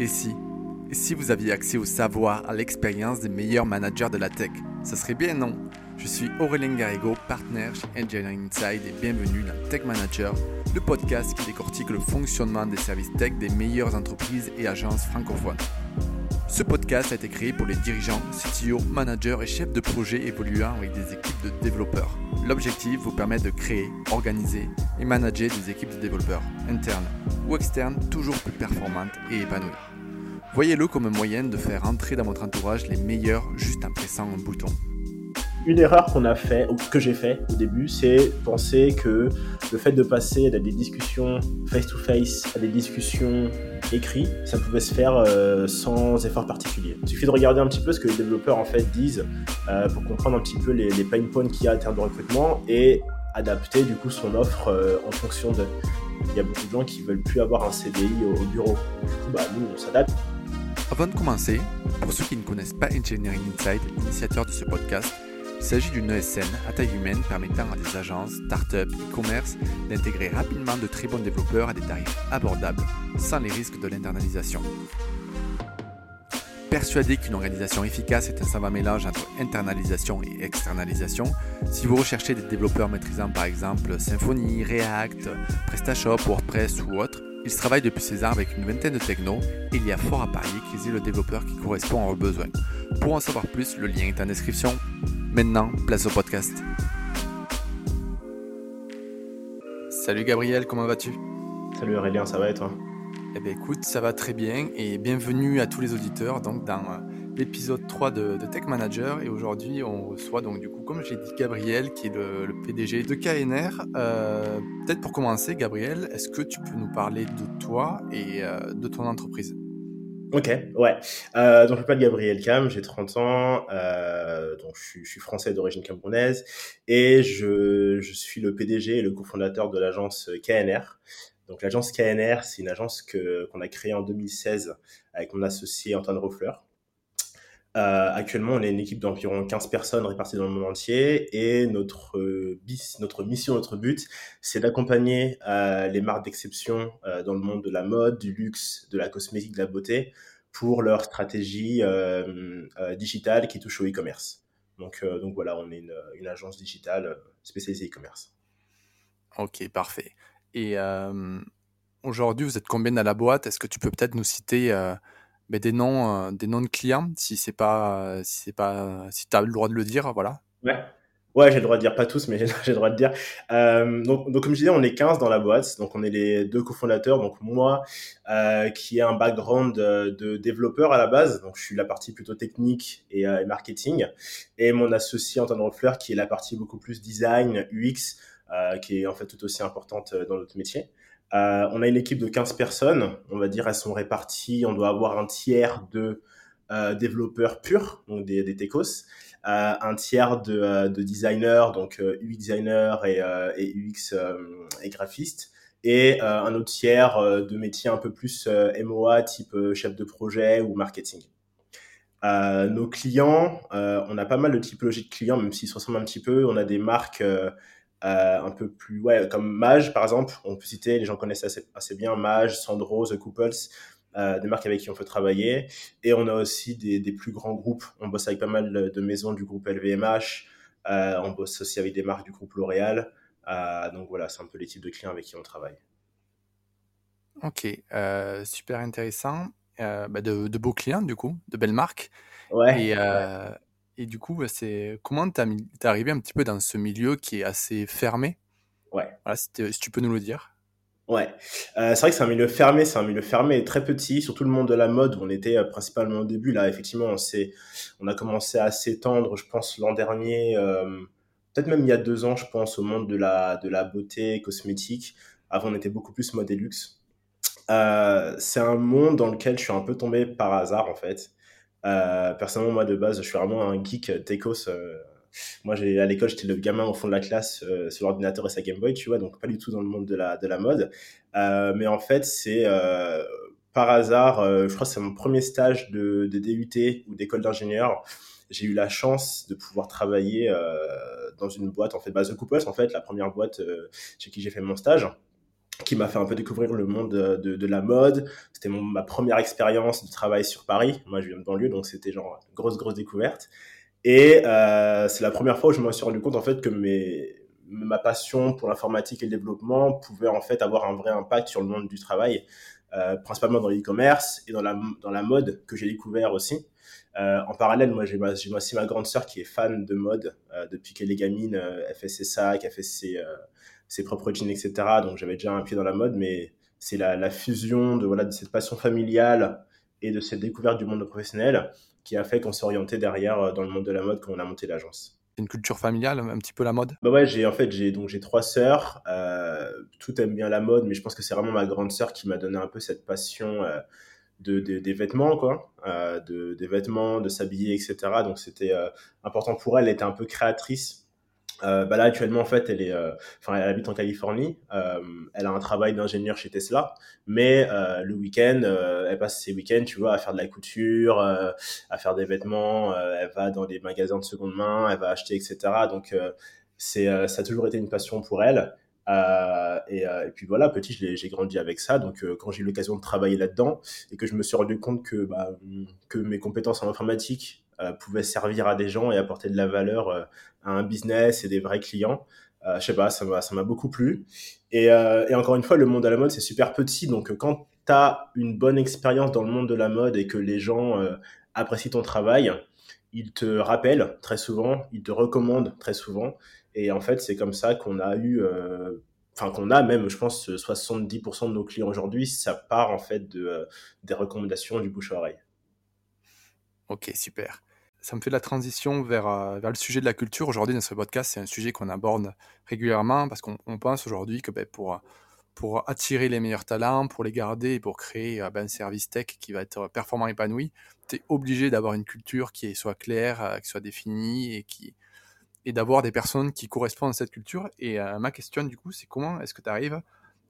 Et si Et si vous aviez accès au savoir, à l'expérience des meilleurs managers de la tech Ça serait bien, non? Je suis Aurélien Garrigo, partenaire chez Engineering Inside et bienvenue dans Tech Manager, le podcast qui décortique le fonctionnement des services tech des meilleures entreprises et agences francophones. Ce podcast a été créé pour les dirigeants, CTO, managers et chefs de projet évoluant avec des équipes de développeurs. L'objectif vous permet de créer, organiser et manager des équipes de développeurs, internes ou externes, toujours plus performantes et épanouies. Voyez-le comme un moyen de faire entrer dans votre entourage les meilleurs juste en pressant un bouton. Une erreur qu'on a fait, ou que j'ai fait au début, c'est penser que le fait de passer des discussions face-to-face à des discussions écrites, ça pouvait se faire euh, sans effort particulier. Il suffit de regarder un petit peu ce que les développeurs en fait disent euh, pour comprendre un petit peu les, pain points qu'il y a en termes de recrutement et adapter du coup son offre euh, en fonction de. Il y a beaucoup de gens qui veulent plus avoir un CDI au, au bureau. Du coup, bah, nous, on s'adapte. Avant de commencer, pour ceux qui ne connaissent pas Engineering Inside, l'initiateur de ce podcast, il s'agit d'une ESN à taille humaine permettant à des agences, startups, e-commerce d'intégrer rapidement de très bons développeurs à des tarifs abordables, sans les risques de l'internalisation. Persuadé qu'une organisation efficace est un savant mélange entre internalisation et externalisation, si vous recherchez des développeurs maîtrisant par exemple Symfony, React, PrestaShop, WordPress ou autre, ils travaillent depuis César avec une vingtaine de technos et il y a fort à parier qu'ils aient le développeur qui correspond à leurs besoins. Pour en savoir plus, le lien est en description. Maintenant, place au podcast. Salut Gabriel, comment vas-tu? Salut Aurélien, ça va et toi? Eh bien écoute, ça va très bien et bienvenue à tous les auditeurs donc dans euh, l'épisode 3 de, de, Tech Manager et aujourd'hui on reçoit donc du coup comme j'ai dit Gabriel qui est le, le PDG de KNR. Euh, Peut-être pour commencer Gabriel, est-ce que tu peux nous parler de toi et euh, de ton entreprise? Ok, ouais. Euh, donc je m'appelle Gabriel Cam, j'ai 30 ans, euh, donc je je suis français d'origine camerounaise et je, je, suis le PDG et le cofondateur de l'agence KNR. Donc l'agence KNR, c'est une agence que qu'on a créée en 2016 avec mon associé Antoine Roffleur. Euh, actuellement, on est une équipe d'environ 15 personnes réparties dans le monde entier et notre, euh, notre mission, notre but, c'est d'accompagner euh, les marques d'exception euh, dans le monde de la mode, du luxe, de la cosmétique, de la beauté pour leur stratégie digitale qui touche au e-commerce. Donc, voilà, on est une, une agence digitale spécialisée e-commerce. Ok, parfait. Et aujourd'hui, vous êtes combien dans la boîte? Est-ce que tu peux peut-être nous citer mais des noms, euh, des noms de clients, si c'est pas, si c'est pas, si tu as le droit de le dire, voilà. Ouais. Ouais, j'ai le droit de dire, pas tous, mais j'ai le droit de dire. Euh, donc, donc, comme je disais, on est 15 dans la boîte. Donc, on est les deux cofondateurs. Donc, moi, euh, qui ai un background de, développeur à la base. Donc, je suis la partie plutôt technique et, euh, et marketing. Et mon associé, Antoine Roffleur, qui est la partie beaucoup plus design, UX, euh, qui est en fait tout aussi importante dans notre métier. Euh, on a une équipe de 15 personnes, on va dire elles sont réparties, on doit avoir un tiers de euh, développeurs purs, donc des, techos, euh, un tiers de, de designers, donc UX designer et, et UX et graphiste, et un autre tiers de métiers un peu plus MOA, type chef de projet ou marketing. nos clients, on a pas mal de typologies de clients, même s'ils se ressemblent un petit peu. On a des marques un peu plus, ouais, comme Mage par exemple, on peut citer, les gens connaissent assez, assez bien Mage, Sandro, The Couples, euh, des marques avec qui on peut travailler. Et on a aussi des, des, plus grands groupes. On bosse avec pas mal de maisons du groupe LVMH. Euh, on bosse aussi avec des marques du groupe L'Oréal. Euh, donc voilà, c'est un peu les types de clients avec qui on travaille. Ok, euh, super intéressant. Bah de, de, beaux clients du coup, de belles marques. Ouais. Et, ouais. Et du coup, c'est comment t'es es arrivé un petit peu dans ce milieu qui est assez fermé? Ouais. Voilà, si, si, tu peux nous le dire. Ouais, euh, c'est vrai que c'est un milieu fermé, c'est un milieu fermé et très petit, surtout le monde de la mode où on était euh, principalement au début. Là, effectivement, on, on a commencé à s'étendre, je pense, l'an dernier, euh, peut-être même il y a deux ans, je pense, au monde de la, de la beauté cosmétique. Avant, on était beaucoup plus mode et luxe. Euh, c'est un monde dans lequel je suis un peu tombé par hasard, en fait. Euh, personnellement, moi, de base, je suis vraiment un geek techos. Euh, moi, à l'école, j'étais le gamin au fond de la classe euh, sur l'ordinateur et sa Game Boy, tu vois, donc pas du tout dans le monde de la, de la mode. Euh, mais en fait, c'est par hasard, je crois que c'est mon premier stage de, de DUT ou d'école d'ingénieur. J'ai eu la chance de pouvoir travailler dans une boîte, en fait, bah, The Couples, en fait, la première boîte chez qui j'ai fait mon stage. Qui m'a fait un peu découvrir le monde de, de, la mode. C'était ma première expérience de travail sur Paris. Moi, je viens de banlieue, donc c'était genre grosse, grosse découverte. Et euh, c'est la première fois où je me suis rendu compte en fait que mes, ma passion pour l'informatique et le développement pouvait en fait avoir un vrai impact sur le monde du travail, euh, principalement dans l'e-commerce et dans la, dans la mode que j'ai découvert aussi. Euh, en parallèle, moi j'ai aussi ma grande sœur qui est fan de mode euh, depuis qu'elle est gamine. Euh, elle fait ses sacs, elle fait ses, euh, ses propres jeans, etc. Donc j'avais déjà un pied dans la mode, mais c'est la, la, fusion de, voilà, de cette passion familiale et de cette découverte du monde professionnel qui a fait qu'on s'est orienté derrière dans le monde de la mode quand on a monté l'agence. Une culture familiale, un petit peu la mode? Bah ouais, j'ai en fait j'ai donc j'ai trois sœurs, euh, tout aime bien la mode, mais je pense que c'est vraiment ma grande sœur qui m'a donné un peu cette passion euh, de, des vêtements quoi, euh, de des vêtements, de s'habiller, etc. Donc c'était euh, important pour elle, elle était un peu créatrice euh, bah là actuellement en fait elle est, euh, enfin elle habite en Californie. Euh, elle a un travail d'ingénieur chez Tesla, mais euh, le week-end euh, elle passe ses week-ends, tu vois, à faire de la couture, à faire des vêtements. elle va dans des magasins de seconde main, elle va acheter, etc. Donc c'est, ça a toujours été une passion pour elle. Et, et, puis voilà, petit, j'ai grandi avec ça. Donc quand j'ai eu l'occasion de travailler là-dedans et que je me suis rendu compte que bah, que mes compétences en informatique euh, pouvait servir à des gens et apporter de la valeur euh, à un business et des vrais clients. Euh, je sais pas, ça m'a, beaucoup plu. Et, encore une fois, le monde de la mode, c'est super petit. Donc, quand tu as une bonne expérience dans le monde de la mode et que les gens apprécient ton travail, ils te rappellent très souvent, ils te recommandent très souvent. Et en fait, c'est comme ça qu'on a eu, enfin qu'on a même, je pense, 70% de nos clients aujourd'hui, ça part en fait de, des recommandations du bouche à oreille. Ok, super. Ça me fait la transition vers, euh, vers le sujet de la culture. Aujourd'hui, dans ce podcast, c'est un sujet qu'on aborde régulièrement parce qu'on pense aujourd'hui que ben, pour, pour attirer les meilleurs talents, pour les garder et pour créer euh, ben, un service tech qui va être performant et épanoui, tu es obligé d'avoir une culture qui soit claire, euh, qui soit définie et, et d'avoir des personnes qui correspondent à cette culture. Et ma question, du coup, c'est comment est-ce que tu arrives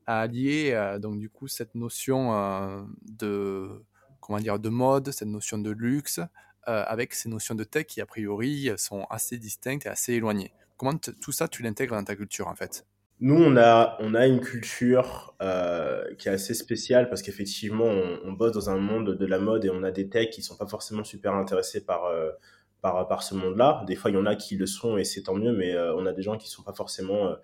à allier donc, du coup, cette notion de comment dire, de mode, cette notion de luxe, avec ces notions de tech qui, a priori, sont assez distinctes et assez éloignées. Comment tout ça, tu l'intègres dans ta culture, en fait? Nous, on a, on a une culture euh, qui est assez spéciale parce qu'effectivement, on, bosse dans un monde de la mode et on a des techs qui sont pas forcément super intéressés par, euh, par, par ce monde-là. Des fois, il y en a qui le sont et c'est tant mieux, mais euh, on a des gens qui sont pas forcément euh,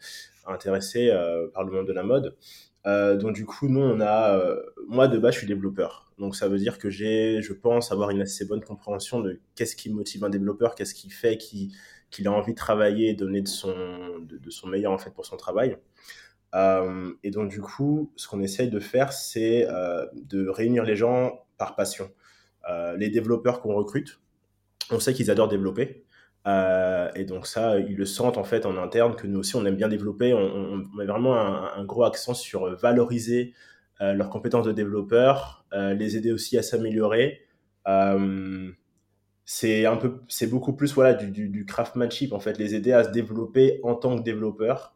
intéressés euh, par le monde de la mode. Euh, donc du coup, nous, on a, euh, moi de base, je suis développeur. Donc ça veut dire que j'ai, je pense, avoir une assez bonne compréhension de qu'est-ce qui motive un développeur, qu'est-ce qui fait qu'il a envie de travailler et donner de son, de, son meilleur en fait pour son travail. Euh, et donc du coup, ce qu'on essaye de faire, c'est euh, de réunir les gens par passion. Euh, les développeurs qu'on recrute, on sait qu'ils adorent développer. Euh, et donc ça, ils le sentent en fait en interne que nous aussi on aime bien développer. On, met vraiment un, gros accent sur valoriser euh, leurs compétences de développeurs, euh, les aider aussi à s'améliorer. Euh, c'est un peu, c'est beaucoup plus voilà du, du, du craftsmanship en fait, les aider à se développer en tant que développeurs.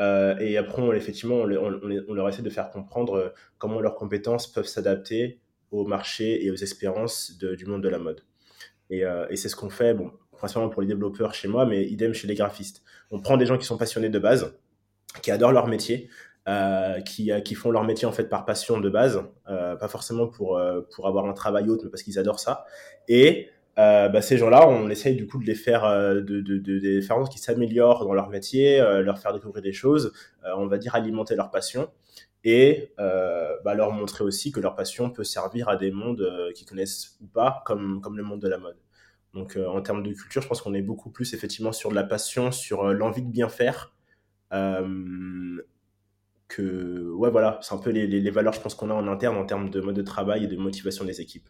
Euh, et après, on, effectivement, on, leur essaie de faire comprendre comment leurs compétences peuvent s'adapter au marché et aux espérances du monde de la mode. Et, euh, et c'est ce qu'on fait. Bon, principalement pour les développeurs chez moi, mais idem chez les graphistes. On prend des gens qui sont passionnés de base, qui adorent leur métier, euh, qui, qui font leur métier en fait par passion de base, euh, pas forcément pour, euh, pour avoir un travail autre, mais parce qu'ils adorent ça. Et euh, bah, ces gens-là, on essaye du coup de les faire, euh, de, de, de, les faire en sorte qu'ils s'améliorent dans leur métier, euh, leur faire découvrir des choses, on va dire alimenter leur passion et bah, leur montrer aussi que leur passion peut servir à des mondes qu'ils connaissent ou pas, comme, comme le monde de la mode. Donc euh, en termes de culture, je pense qu'on est beaucoup plus effectivement sur de la passion, sur euh, l'envie de bien faire. Euh, que ouais voilà, c'est un peu les, les, les, valeurs je pense qu'on a en interne en termes de mode de travail et de motivation des équipes.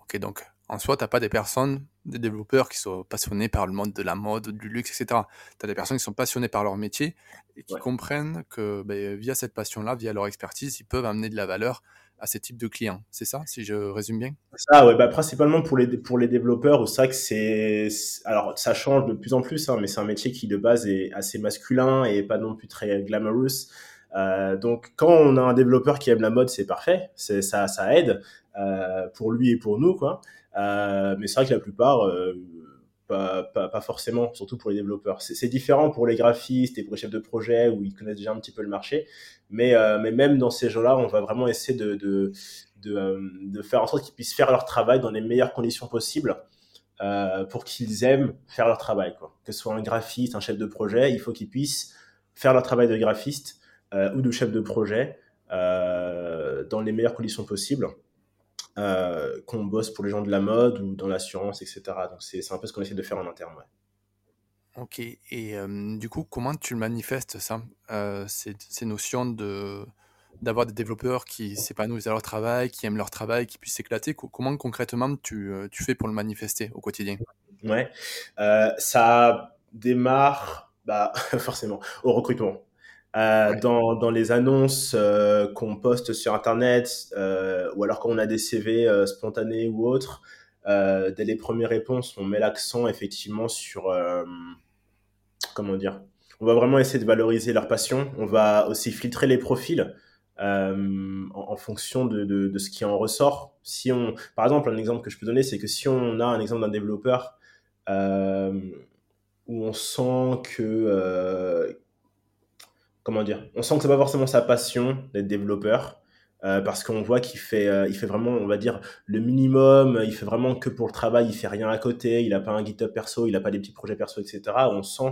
Ok donc en soi, tu n'as pas des personnes, des développeurs qui sont passionnés par le monde de la mode, du luxe, etc. Tu as des personnes qui sont passionnées par leur métier et qui ouais. comprennent que ben, via cette passion-là, via leur expertise, ils peuvent amener de la valeur à ces types de clients. C'est ça, si je résume bien? Ça, ouais, bah, principalement pour les, pour les développeurs, c'est vrai que c'est. Alors, ça change de plus en plus, hein, mais c'est un métier qui de base est assez masculin et pas non plus très glamorous. Euh, donc, quand on a un développeur qui aime la mode, c'est parfait, ça, ça aide euh, pour lui et pour nous, quoi. Euh, mais c'est vrai que la plupart, pas, forcément, surtout pour les développeurs. C'est différent pour les graphistes et pour les chefs de projet où ils connaissent déjà un petit peu le marché. Mais, euh, mais même dans ces gens-là, on va vraiment essayer de, de, euh, de faire en sorte qu'ils puissent faire leur travail dans les meilleures conditions possibles euh, pour qu'ils aiment faire leur travail. Quoi. Que ce soit un graphiste, un chef de projet, il faut qu'ils puissent faire leur travail de graphiste ou de chef de projet dans les meilleures conditions possibles. Euh, qu'on bosse pour les gens de la mode ou dans l'assurance, etc. Donc c'est un peu ce qu'on essaie de faire en interne. Ok, et euh, du coup, comment tu le manifestes ça, euh, ces, ces, notions de d'avoir des développeurs qui s'épanouissent à leur travail, qui aiment leur travail, qui puissent s'éclater Comment concrètement tu, tu, fais pour le manifester au quotidien? Ouais, ça démarre bah, forcément au recrutement. Euh, dans, dans, les annonces euh, qu'on poste sur Internet, euh, ou alors quand on a des CV spontanés ou autres, dès les premières réponses, on met l'accent effectivement sur... comment dire On va vraiment essayer de valoriser leur passion. On va aussi filtrer les profils. En, en, fonction de, de, de, ce qui en ressort. Si on, par exemple, un exemple que je peux donner, c'est que si on a un exemple d'un développeur où on sent que comment dire, on sent que c'est pas forcément sa passion d'être développeur. Euh, parce qu'on voit qu'il fait, euh, il fait vraiment, on va dire, le minimum. Il fait vraiment que pour le travail. Il fait rien à côté. Il n'a pas un GitHub perso. Il n'a pas des petits projets perso, etc. On sent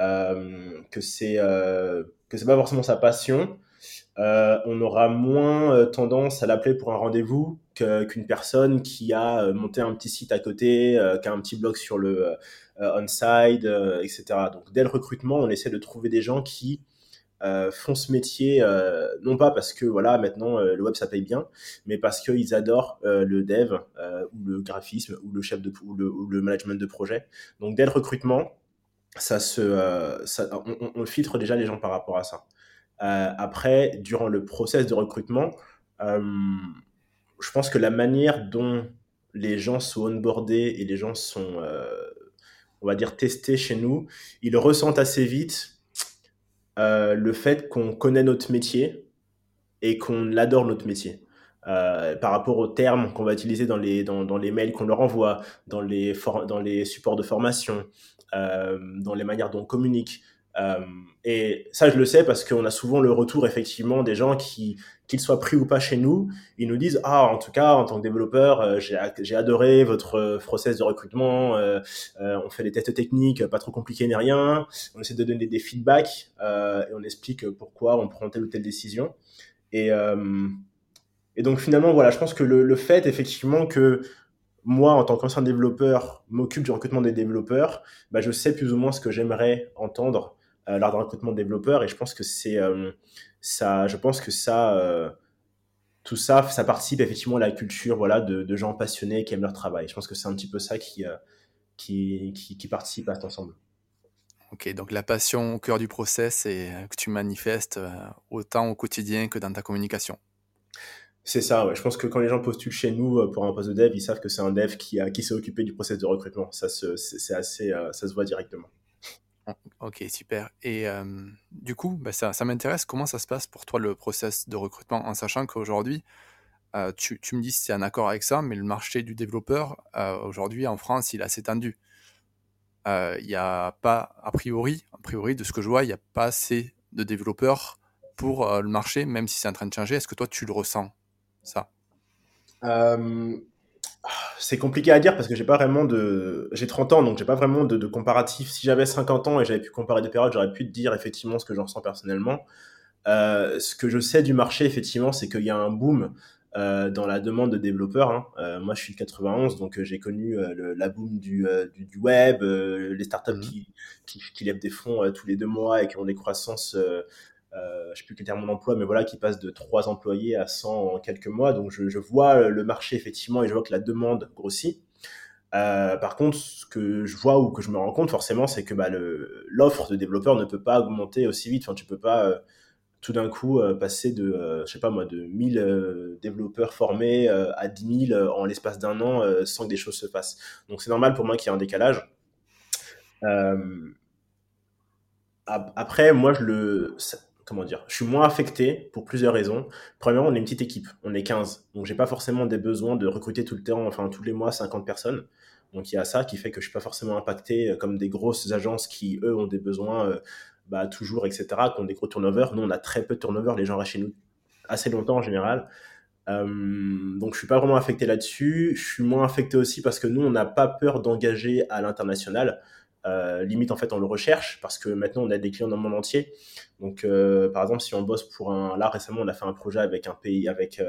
euh, que c'est que pas forcément sa passion. On aura moins tendance à l'appeler pour un rendez-vous qu'une personne qui a monté un petit site à côté, qui a un petit blog sur le on-side, etc. Donc dès le recrutement, on essaie de trouver des gens qui euh, font ce métier euh, non pas parce que voilà maintenant euh, le web ça paye bien, mais parce qu'ils adorent le dev ou le graphisme ou le chef de ou le, management de projet. Donc dès le recrutement, ça se, on, on, filtre déjà les gens par rapport à ça. après, durant le process de recrutement, je pense que la manière dont les gens sont onboardés et les gens sont, on va dire, testés chez nous, ils ressentent assez vite euh, le fait qu'on connaît notre métier et qu'on adore notre métier. Euh, par rapport aux termes qu'on va utiliser dans les, dans, dans les mails qu'on leur envoie, dans les, dans les supports de formation, euh, dans les manières dont on communique. Euh, et ça, je le sais parce qu'on a souvent le retour effectivement des gens qui, qu'ils soient pris ou pas chez nous, ils nous disent ah en tout cas en tant que développeur euh, j'ai adoré votre euh, process de recrutement, on fait des tests techniques pas trop compliqués ni rien, on essaie de donner des feedbacks et on explique pourquoi on prend telle ou telle décision. Et et donc finalement voilà je pense que le, le fait effectivement que moi, en tant qu'ancien développeur, m'occupe du recrutement des développeurs, bah, je sais plus ou moins ce que j'aimerais entendre lors d'un recrutement de développeurs et je pense que c'est euh, ça je pense que ça euh, tout ça ça participe effectivement à la culture voilà de, de, gens passionnés qui aiment leur travail je pense que c'est un petit peu ça qui qui, qui, qui participe à cet ensemble Ok, donc la passion au cœur du process et que tu manifestes autant au quotidien que dans ta communication. C'est ça, ouais. Je pense que quand les gens postulent chez nous pour un poste de dev, ils savent que c'est un dev qui, a, qui s'est occupé du process de recrutement. Ça, c'est assez, ça se voit directement. Ok, super. Et euh, du coup, bah, ça, ça m'intéresse. Comment ça se passe pour toi le process de recrutement, en sachant qu'aujourd'hui, euh, tu, tu, me dis si c'est un accord avec ça, mais le marché du développeur, euh, aujourd'hui, en France, il est assez tendu. Il n'y a pas, a priori, a priori, de ce que je vois, il n'y a pas assez de développeurs pour le marché, même si c'est en train de changer. Est-ce que toi, tu le ressens, ça? C'est compliqué à dire parce que j'ai pas vraiment de. J'ai 30 ans, donc j'ai pas vraiment de, de, comparatif. Si j'avais 50 ans et j'avais pu comparer des périodes, j'aurais pu te dire effectivement ce que j'en ressens personnellement. Euh, ce que je sais du marché, effectivement, c'est qu'il y a un boom euh, dans la demande de développeurs. Hein. Euh, moi, je suis de 91, donc j'ai connu le, la boom du, du, du web, les startups mmh. qui, qui, qui, lèvent des fonds tous les deux mois et qui ont des croissances euh, je sais plus quel terme mon emploi, mais voilà, qui passe de 3 employés à 100 en quelques mois. Donc je, vois le marché effectivement et je vois que la demande grossit. Euh, par contre, ce que je vois ou que je me rends compte forcément, c'est que bah, l'offre de développeurs ne peut pas augmenter aussi vite. Enfin, tu peux pas euh, tout d'un coup euh, passer de, euh, je sais pas moi, de 1000 euh, développeurs formés à 10 000 en l'espace d'un an sans que des choses se passent. Donc c'est normal pour moi qu'il y ait un décalage. après, moi, je le, comment dire, je suis moins affecté pour plusieurs raisons. Premièrement, on est une petite équipe, on est 15, donc j'ai pas forcément des besoins de recruter tout le temps, enfin tous les mois 50 personnes. Donc il y a ça qui fait que je suis pas forcément impacté comme des grosses agences qui, eux, ont des besoins bah, toujours, etc., qui ont des gros turnovers. Nous, on a très peu de turnover, les gens restent chez nous assez longtemps en général. Euh, donc je suis pas vraiment affecté là-dessus. Je suis moins affecté aussi parce que nous, on n'a pas peur d'engager à l'international. Euh, limite, en fait, on le recherche parce que maintenant, on a des clients dans le monde entier. Donc, euh, par exemple, si on bosse pour un... Là, récemment, on a fait un projet avec un pays, avec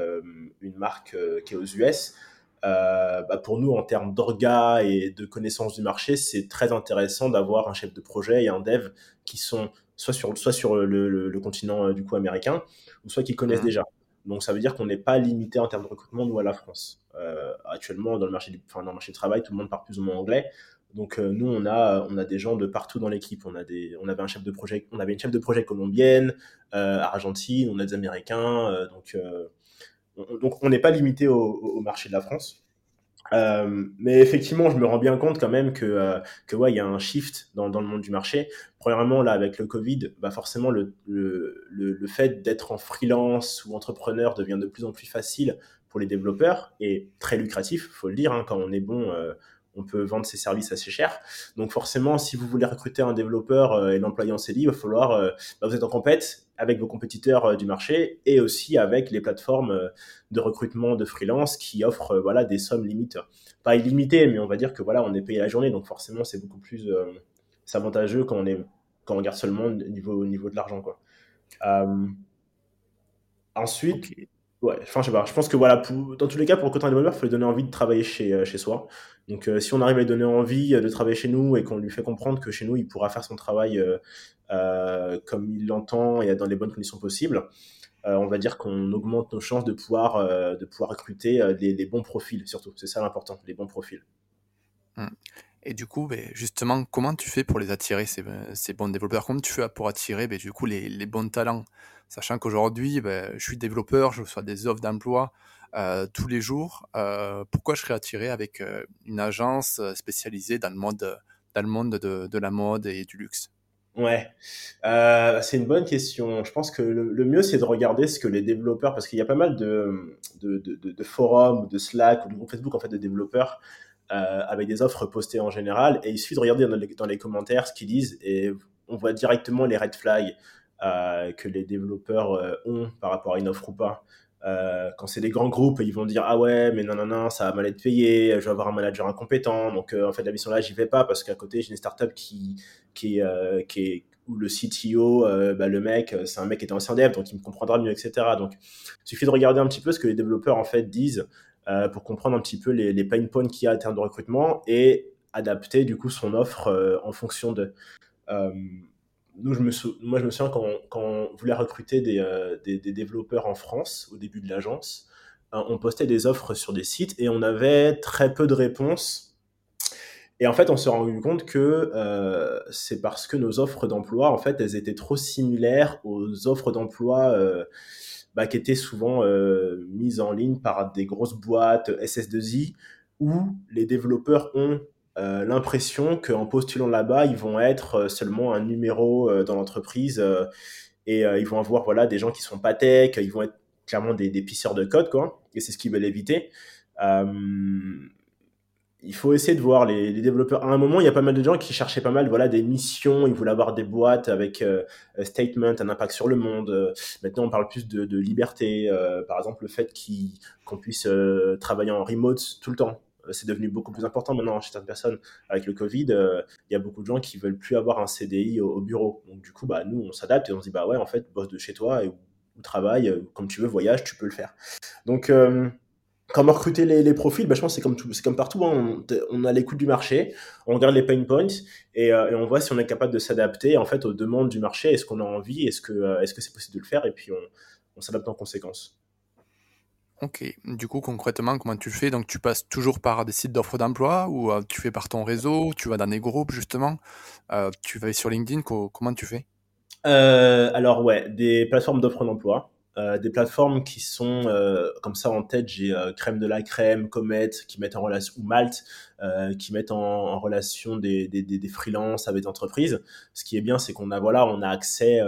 une marque qui est aux US. Bah, pour nous, en termes d'orga et de connaissance du marché, c'est très intéressant d'avoir un chef de projet et un dev qui sont soit sur, soit sur le, continent du coup américain, ou soit qui connaissent mmh. déjà. Donc ça veut dire qu'on n'est pas limité en termes de recrutement, nous, à la France. Euh, actuellement, dans le, marché du, enfin, dans le marché du travail, tout le monde parle plus ou moins anglais. Donc euh, nous, on a, on a des gens de partout dans l'équipe. On, a on, avait un chef de projet, on avait une chef de projet colombienne, euh, argentine, on a des Américains. donc, on, donc on n'est pas limité au, marché de la France. Euh, mais effectivement, je me rends bien compte quand même que, euh, que ouais, il y a un shift dans, dans, le monde du marché. Premièrement, là, avec le Covid, bah forcément, le, le, le, fait d'être en freelance ou entrepreneur devient de plus en plus facile pour les développeurs et très lucratif, faut le dire. Hein, quand on est bon, euh, on peut vendre ses services assez cher. Donc forcément, si vous voulez recruter un développeur euh, et l'employer en CDI, il va falloir, euh, bah, vous êtes en compète avec vos compétiteurs euh, du marché et aussi avec les plateformes de recrutement de freelance qui offrent voilà des sommes limites, pas illimitées, mais on va dire que voilà on est payé la journée, donc forcément c'est beaucoup plus avantageux quand on est quand on regarde seulement au niveau au niveau de l'argent quoi. ensuite. Ouais, enfin, je sais pas. Je pense que voilà, dans tous les cas, pour recruter un développeur, il faut lui donner envie de travailler chez, euh, chez soi. Donc, euh, si on arrive à lui donner envie euh, de travailler chez nous et qu'on lui fait comprendre que chez nous, il pourra faire son travail comme il l'entend et dans les bonnes conditions possibles, on va dire qu'on augmente nos chances de pouvoir, de pouvoir recruter les, les, bons profils, surtout. C'est ça l'important, les bons profils. Mmh. Et du coup, ben, justement, comment tu fais pour les attirer, ces, bons développeurs? Comment tu fais pour attirer ben, du coup, les, bons talents? Sachant qu'aujourd'hui, ben, je suis développeur, je reçois des offres d'emploi euh, tous les jours. Euh, pourquoi je serais attiré avec euh, une agence spécialisée dans le monde, dans le monde de, la mode et du luxe? Ouais, euh, c'est une bonne question. Je pense que le, mieux, c'est de regarder ce que les développeurs, parce qu'il y a pas mal de, de, de, de forums, de Slack ou de groupes Facebook en fait, de développeurs euh, avec des offres postées en général. Et il suffit de regarder dans les, commentaires ce qu'ils disent et on voit directement les red flags euh, que les développeurs euh, ont par rapport à une offre ou pas. Quand c'est des grands groupes, ils vont dire ah ouais mais non non non ça va mal être payé, je vais avoir un manager incompétent donc en fait la mission là j'y vais pas parce qu'à côté j'ai une startup qui qui qui est où le CTO, bah, le mec, c'est un mec qui était ancien dev, donc il me comprendra mieux, etc. Donc, il suffit de regarder un petit peu ce que les développeurs en fait disent pour comprendre un petit peu les, pain points qu'il y a à terme de recrutement et adapter du coup son offre en fonction de nous, je me moi, je me souviens quand, quand on voulait recruter des, euh, des, développeurs en France, au début de l'agence, euh, on postait des offres sur des sites et on avait très peu de réponses. Et en fait, on s'est rendu compte que euh, c'est parce que nos offres d'emploi, en fait, elles étaient trop similaires aux offres d'emploi bah, qui étaient souvent mises en ligne par des grosses boîtes SS2I où les développeurs ont euh, l'impression qu'en postulant là-bas, ils vont être euh, seulement un numéro euh, dans l'entreprise et ils vont avoir voilà, des gens qui sont pas tech, ils vont être clairement des, des pisseurs de code, quoi, et c'est ce qu'ils veulent éviter. Il faut essayer de voir les, développeurs. À un moment, il y a pas mal de gens qui cherchaient pas mal voilà, des missions, ils voulaient avoir des boîtes avec un statement, un impact sur le monde. maintenant, on parle plus de, de liberté. par exemple, le fait qu'on puisse travailler en remote tout le temps. Euh, c'est devenu beaucoup plus important maintenant chez certaines personnes. Avec le Covid, euh, il y a beaucoup de gens qui veulent plus avoir un CDI au, bureau. Donc du coup, bah, nous, on s'adapte et on se dit, bah ouais, en fait, bosse de chez toi et, ou, travaille euh, comme tu veux, voyage, tu peux le faire. Donc, comment recruter les, profils bah, Je pense que c'est comme, c'est comme partout. Hein. On, a l'écoute du marché, on regarde les pain points et, on voit si on est capable de s'adapter en fait aux demandes du marché. Est-ce qu'on a envie? Est-ce que, est-ce que c'est possible de le faire? Et puis, on, on s'adapte en conséquence. Ok, du coup concrètement comment tu fais? Donc tu passes toujours par des sites d'offres d'emploi ou euh, tu fais par ton réseau, tu vas dans des groupes justement, euh, tu vas sur LinkedIn, comment tu fais? Euh, Alors ouais, des plateformes d'offres d'emploi. Euh, des plateformes qui sont euh, comme ça en tête, j'ai euh, Crème de la Crème, Comet, qui mettent en relation, ou Malte, qui mettent en, relation des, des, des, freelances avec des entreprises. Ce qui est bien, c'est qu'on a, voilà, on a accès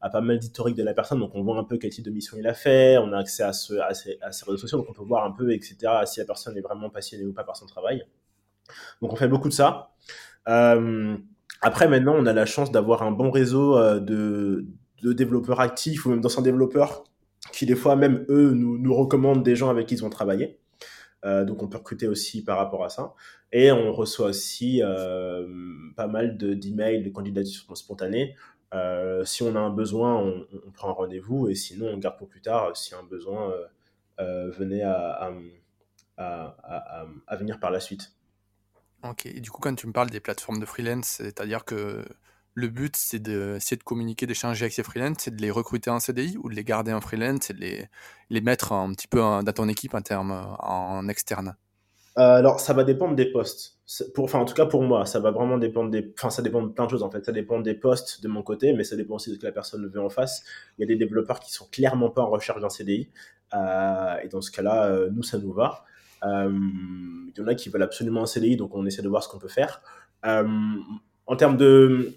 à pas mal d'historique de la personne, donc on voit un peu quel type de mission il a fait, on a accès à, ce, à, ses, à ses réseaux sociaux, donc on peut voir un peu, etc., si la personne est vraiment passionnée ou pas par son travail. Donc on fait beaucoup de ça. Après, maintenant, on a la chance d'avoir un bon réseau de, de développeurs actifs ou même d'anciens développeurs qui, des fois, même eux, nous, recommandent des gens avec qui ils ont travaillé. Euh, donc on peut recruter aussi par rapport à ça. Et on reçoit aussi euh, pas mal d'emails, de, de candidatures spontanées. Euh, si on a un besoin, on, prend un rendez-vous et sinon on garde pour plus tard si un besoin venait à, à, venir par la suite. Ok, et du coup quand tu me parles des plateformes de freelance, c'est-à-dire que le but, c'est de, de communiquer, d'échanger avec ces freelances, c'est de les recruter en CDI ou de les garder en freelance, c'est de les, les mettre un petit peu dans ton équipe en termes en externe? Euh, alors, ça va dépendre des postes. Pour, enfin, en tout cas pour moi, ça va vraiment dépendre des. Enfin, ça dépend de plein de choses en fait. Ça dépend des postes de mon côté, mais ça dépend aussi de ce que la personne veut en face. Il y a des développeurs qui sont clairement pas en recherche d'un CDI, euh, et dans ce cas-là, euh, nous ça nous va. Il y en a qui veulent absolument un CDI, donc on essaie de voir ce qu'on peut faire. En termes de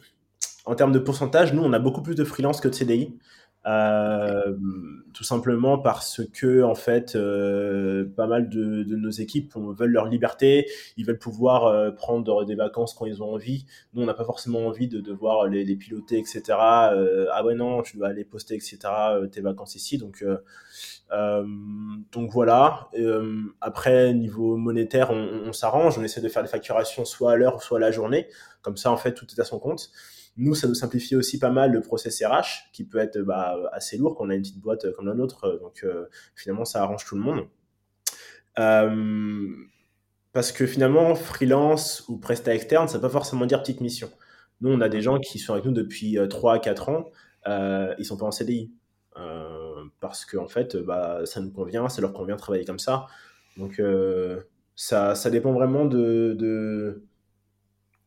en termes de pourcentage, nous, on a beaucoup plus de freelance que de CDI. Euh, tout simplement parce que en fait euh, pas mal de, nos équipes veulent leur liberté. Ils veulent pouvoir euh, prendre des vacances quand ils ont envie. Nous on n'a pas forcément envie de devoir les, les piloter etc euh, ah ouais non tu dois aller poster etc euh, tes vacances ici. Donc donc voilà. Après niveau monétaire on, on s'arrange. On essaie de faire des facturations soit à l'heure soit à la journée. Comme ça en fait tout est à son compte nous, ça nous simplifie aussi pas mal le process RH, qui peut être bah, assez lourd quand on a une petite boîte comme la nôtre. Donc, euh, finalement, ça arrange tout le monde. Euh, parce que finalement, freelance ou prestat externe, ça ne pas forcément dire petite mission. Nous, on a des gens qui sont avec nous depuis 3 à 4 ans, euh, ils sont pas en CDI. Euh, parce qu'en en fait, bah, ça nous convient, ça leur convient de travailler comme ça. Donc, euh, ça, ça dépend vraiment de,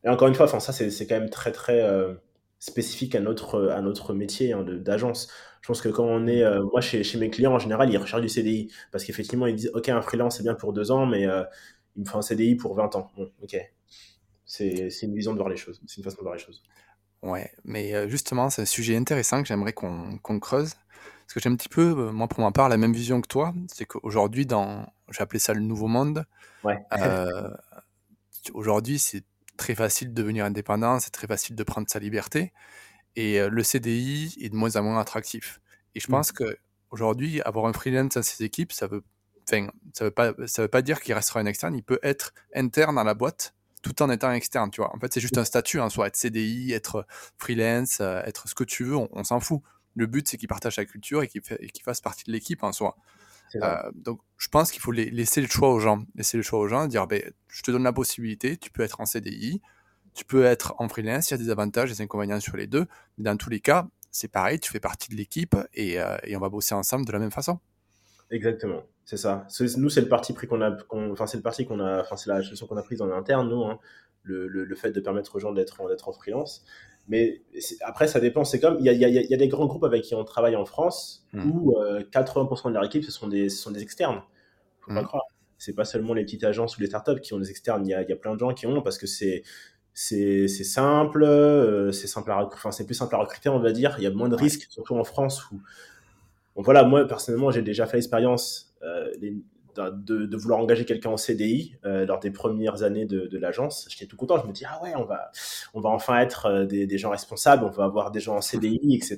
et encore une fois, enfin, ça, c'est quand même très, très euh, spécifique à notre, à notre métier hein, d'agence. Je pense que quand on est, euh, moi, chez, chez, mes clients, en général, ils recherchent du CDI. Parce qu'effectivement, ils disent, OK, un freelance, c'est bien pour deux ans, mais euh, il me faut un CDI pour 20 ans. Bon, OK. C'est une vision de voir les choses. C'est une façon de voir les choses. Ouais, mais justement, c'est un sujet intéressant que j'aimerais qu'on qu creuse. Parce que j'ai un petit peu, moi, pour ma part, la même vision que toi. C'est qu'aujourd'hui, dans, j'ai appelé ça le nouveau monde. Ouais. Euh, aujourd'hui, c'est très facile de devenir indépendant, c'est très facile de prendre sa liberté. Et euh, le CDI est de moins en moins attractif. Et je mmh. pense que aujourd'hui, avoir un freelance dans ses équipes, ça veut, ça veut pas, ça veut pas dire qu'il restera un externe. Il peut être interne à la boîte tout en étant externe, tu vois. En fait, c'est juste un statut, hein, soit être CDI, être freelance, euh, être ce que tu veux, on, s'en fout. Le but, c'est qu'il partage sa culture et qu'il qu fasse partie de l'équipe en soi. Euh, donc, je pense qu'il faut laisser le choix aux gens. Laisser le choix aux gens, dire ben, je te donne la possibilité, tu peux être en CDI, tu peux être en freelance, il y a des avantages et des inconvénients sur les deux. Mais dans tous les cas, c'est pareil, tu fais partie de l'équipe et, euh, et, on va bosser ensemble de la même façon. Exactement, c'est ça. Nous, c'est le parti pris qu'on a, enfin, c'est le parti qu'on a, enfin, c'est la solution qu'on a prise en interne, nous, hein, le, le, le, fait de permettre aux gens d'être, d'être en freelance. Mais après, ça dépend. C'est comme il y a, y, y a, des grands groupes avec qui on travaille en France mmh. où euh, 80% de leur équipe ce sont des, ce sont des externes. Faut mmh. pas croire. C'est pas seulement les petites agences ou les startups qui ont des externes. Il y a, y a plein de gens qui ont parce que c'est c'est simple, euh, c'est simple à enfin c'est plus simple à recruter, on va dire. Il y a moins de risques, surtout en France où bon, voilà, moi personnellement, j'ai déjà fait l'expérience. Euh, de, de, vouloir engager quelqu'un en CDI euh, lors des premières années de, de l'agence. J'étais tout content. Je me dis ah ouais, on va, on va enfin être euh, des, des, gens responsables, on va avoir des gens en CDI, etc.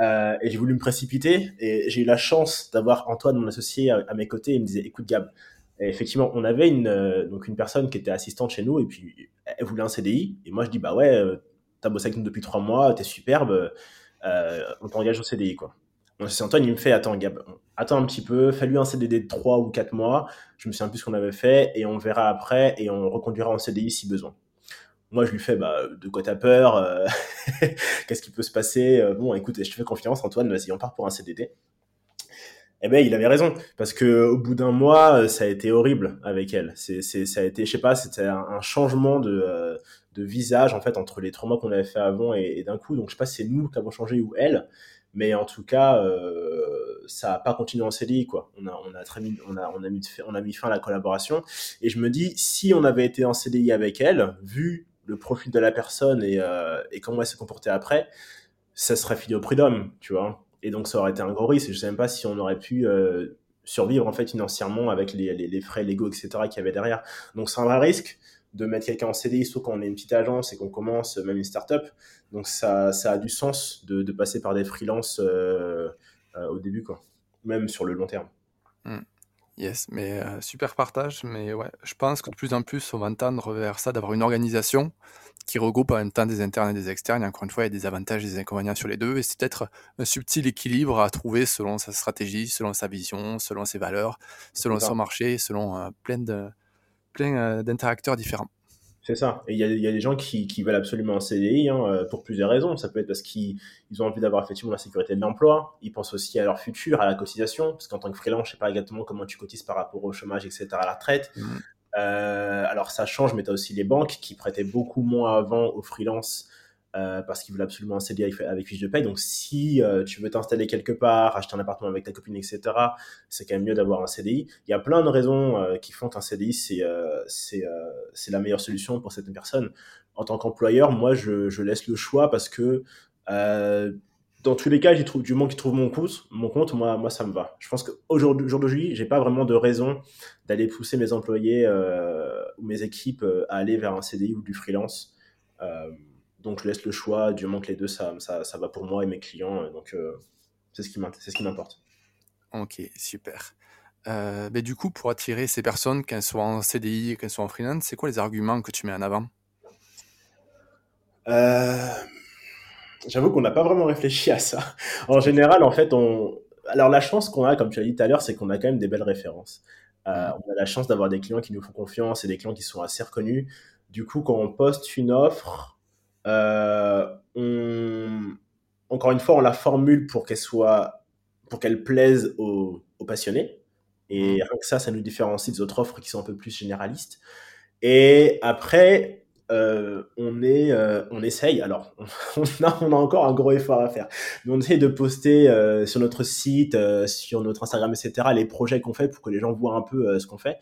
Euh, et j'ai voulu me précipiter et j'ai eu la chance d'avoir Antoine, mon associé, à, à, mes côtés. Il me disait écoute Gab. Et effectivement, on avait une euh, donc une personne qui était assistante chez nous et puis elle voulait un CDI. Et moi je dis bah ouais, t'as bossé avec nous depuis trois mois, t'es superbe, on t'engage au CDI quoi. Antoine, il me fait Attends, Gab, attends un petit peu, fais-lui un CDD de 3 ou 4 mois. Je me souviens plus ce qu'on avait fait et on verra après et on reconduira en CDI si besoin. Moi, je lui fais bah, De quoi t'as peur euh, Qu'est-ce qui peut se passer euh, Bon, écoute, je te fais confiance, Antoine, vas-y, on part pour un CDD. Eh ben, il avait raison parce que au bout d'un mois, euh, ça a été horrible avec elle. C'est, ça a été, je sais pas, c'était un, changement de, de visage en fait entre les trois mois qu'on avait fait avant et, et d'un coup. Donc, je sais pas si c'est nous qui avons changé ou elle, mais en tout cas, euh, ça n'a pas continué en CDI, quoi. On a, on a très mis, on a, on a mis, on a mis fin à la collaboration. Et je me dis, si on avait été en CDI avec elle, vu le profil de la personne et, euh, et comment elle s'est comportée après, ça serait fini au prud'homme, tu vois. Et donc, ça aurait été un gros risque. Je ne sais même pas si on aurait pu euh, survivre en fait financièrement avec les, les, frais légaux, etc. qu'il y avait derrière. Donc c'est un vrai risque de mettre quelqu'un en CDI, surtout quand on est une petite agence et qu'on commence, même une startup. Donc ça, ça a du sens de, de passer par des freelances euh, euh, au début, quoi. même sur le long terme. Hmm. Yes, mais euh, super partage. Mais ouais, je pense que de plus en plus, on va tendre vers ça, d'avoir une organisation qui regroupe en même temps des internes et des externes. Et encore une fois, il y a des avantages et des inconvénients sur les deux. Et c'est peut-être un subtil équilibre à trouver selon sa stratégie, selon sa vision, selon ses valeurs, selon son marché, selon plein de plein euh, d'interacteurs différents. C'est ça. Et il y a, y a, des gens qui, qui veulent absolument un CDI hein, euh, pour plusieurs raisons. Ça peut être parce qu'ils ont envie d'avoir effectivement la sécurité de l'emploi. Ils pensent aussi à leur futur, à la cotisation. Parce qu'en tant que freelance, je sais pas exactement comment tu cotises par rapport au chômage, etc., à la retraite. Mmh. Euh, alors ça change, mais tu as aussi les banques qui prêtaient beaucoup moins avant aux freelances euh, parce qu'ils veulent absolument un CDI avec, fiche de paye. Donc si euh, tu veux t'installer quelque part, acheter un appartement avec ta copine, etc., c'est quand même mieux d'avoir un CDI. Il y a plein de raisons euh, qui font qu'un CDI, c'est c'est la meilleure solution pour cette personne. En tant qu'employeur, moi, je, je, laisse le choix parce que dans tous les cas, j'y trouve du monde qui trouve mon compte, mon compte, moi, moi, ça me va. Je pense qu'aujourd'hui, j'ai pas vraiment de raison d'aller pousser mes employés ou mes équipes à aller vers un CDI ou du freelance. Donc, je laisse le choix, du moment que les deux, ça, ça, ça va pour moi et mes clients. Donc, c'est ce qui m'importe. Ok, super. mais du coup, pour attirer ces personnes, qu'elles soient en CDI qu'elles soient en freelance, c'est quoi les arguments que tu mets en avant? J'avoue qu'on n'a pas vraiment réfléchi à ça. En général, en fait, on. Alors, la chance qu'on a, comme tu as dit tout à l'heure, c'est qu'on a quand même des belles références. Euh, on a la chance d'avoir des clients qui nous font confiance et des clients qui sont assez reconnus. Du coup, quand on poste une offre, euh, on... encore une fois, on la formule pour qu'elle soit, pour qu'elle plaise aux, aux passionnés. Et rien que ça, ça nous différencie des autres offres qui sont un peu plus généralistes. Et après, euh, on, est, euh, on essaye, alors on a, on a, encore un gros effort à faire, mais on essaye de poster euh, sur notre site, sur notre Instagram, etc., les projets qu'on fait pour que les gens voient un peu ce qu'on fait.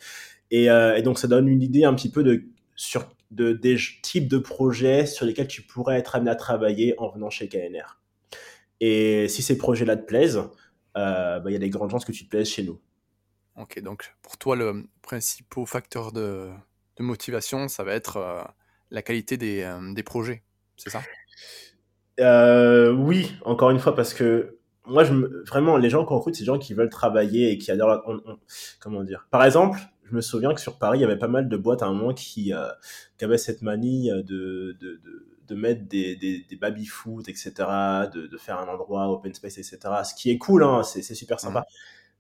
Et, et, donc ça donne une idée un petit peu de, sur, de, des types de projets sur lesquels tu pourrais être amené à travailler en venant chez KNR. Et si ces projets-là te plaisent, bah, il y a des grandes chances que tu te plaises chez nous. Ok, donc pour toi, le principal facteur de, de motivation, ça va être la qualité des, euh, des projets, c'est ça? Euh, Oui, encore une fois, parce que moi, je vraiment, les gens qu'on recrute, c'est des gens qui veulent travailler et qui adorent. comment dire? Par exemple, je me souviens que sur Paris, il y avait pas mal de boîtes à un moment qui, euh, qui avaient cette manie de, de, de, mettre des, des, des baby-foot, etc., de, de, faire un endroit open space, etc. Ce qui est cool, hein, c'est super sympa. Mmh.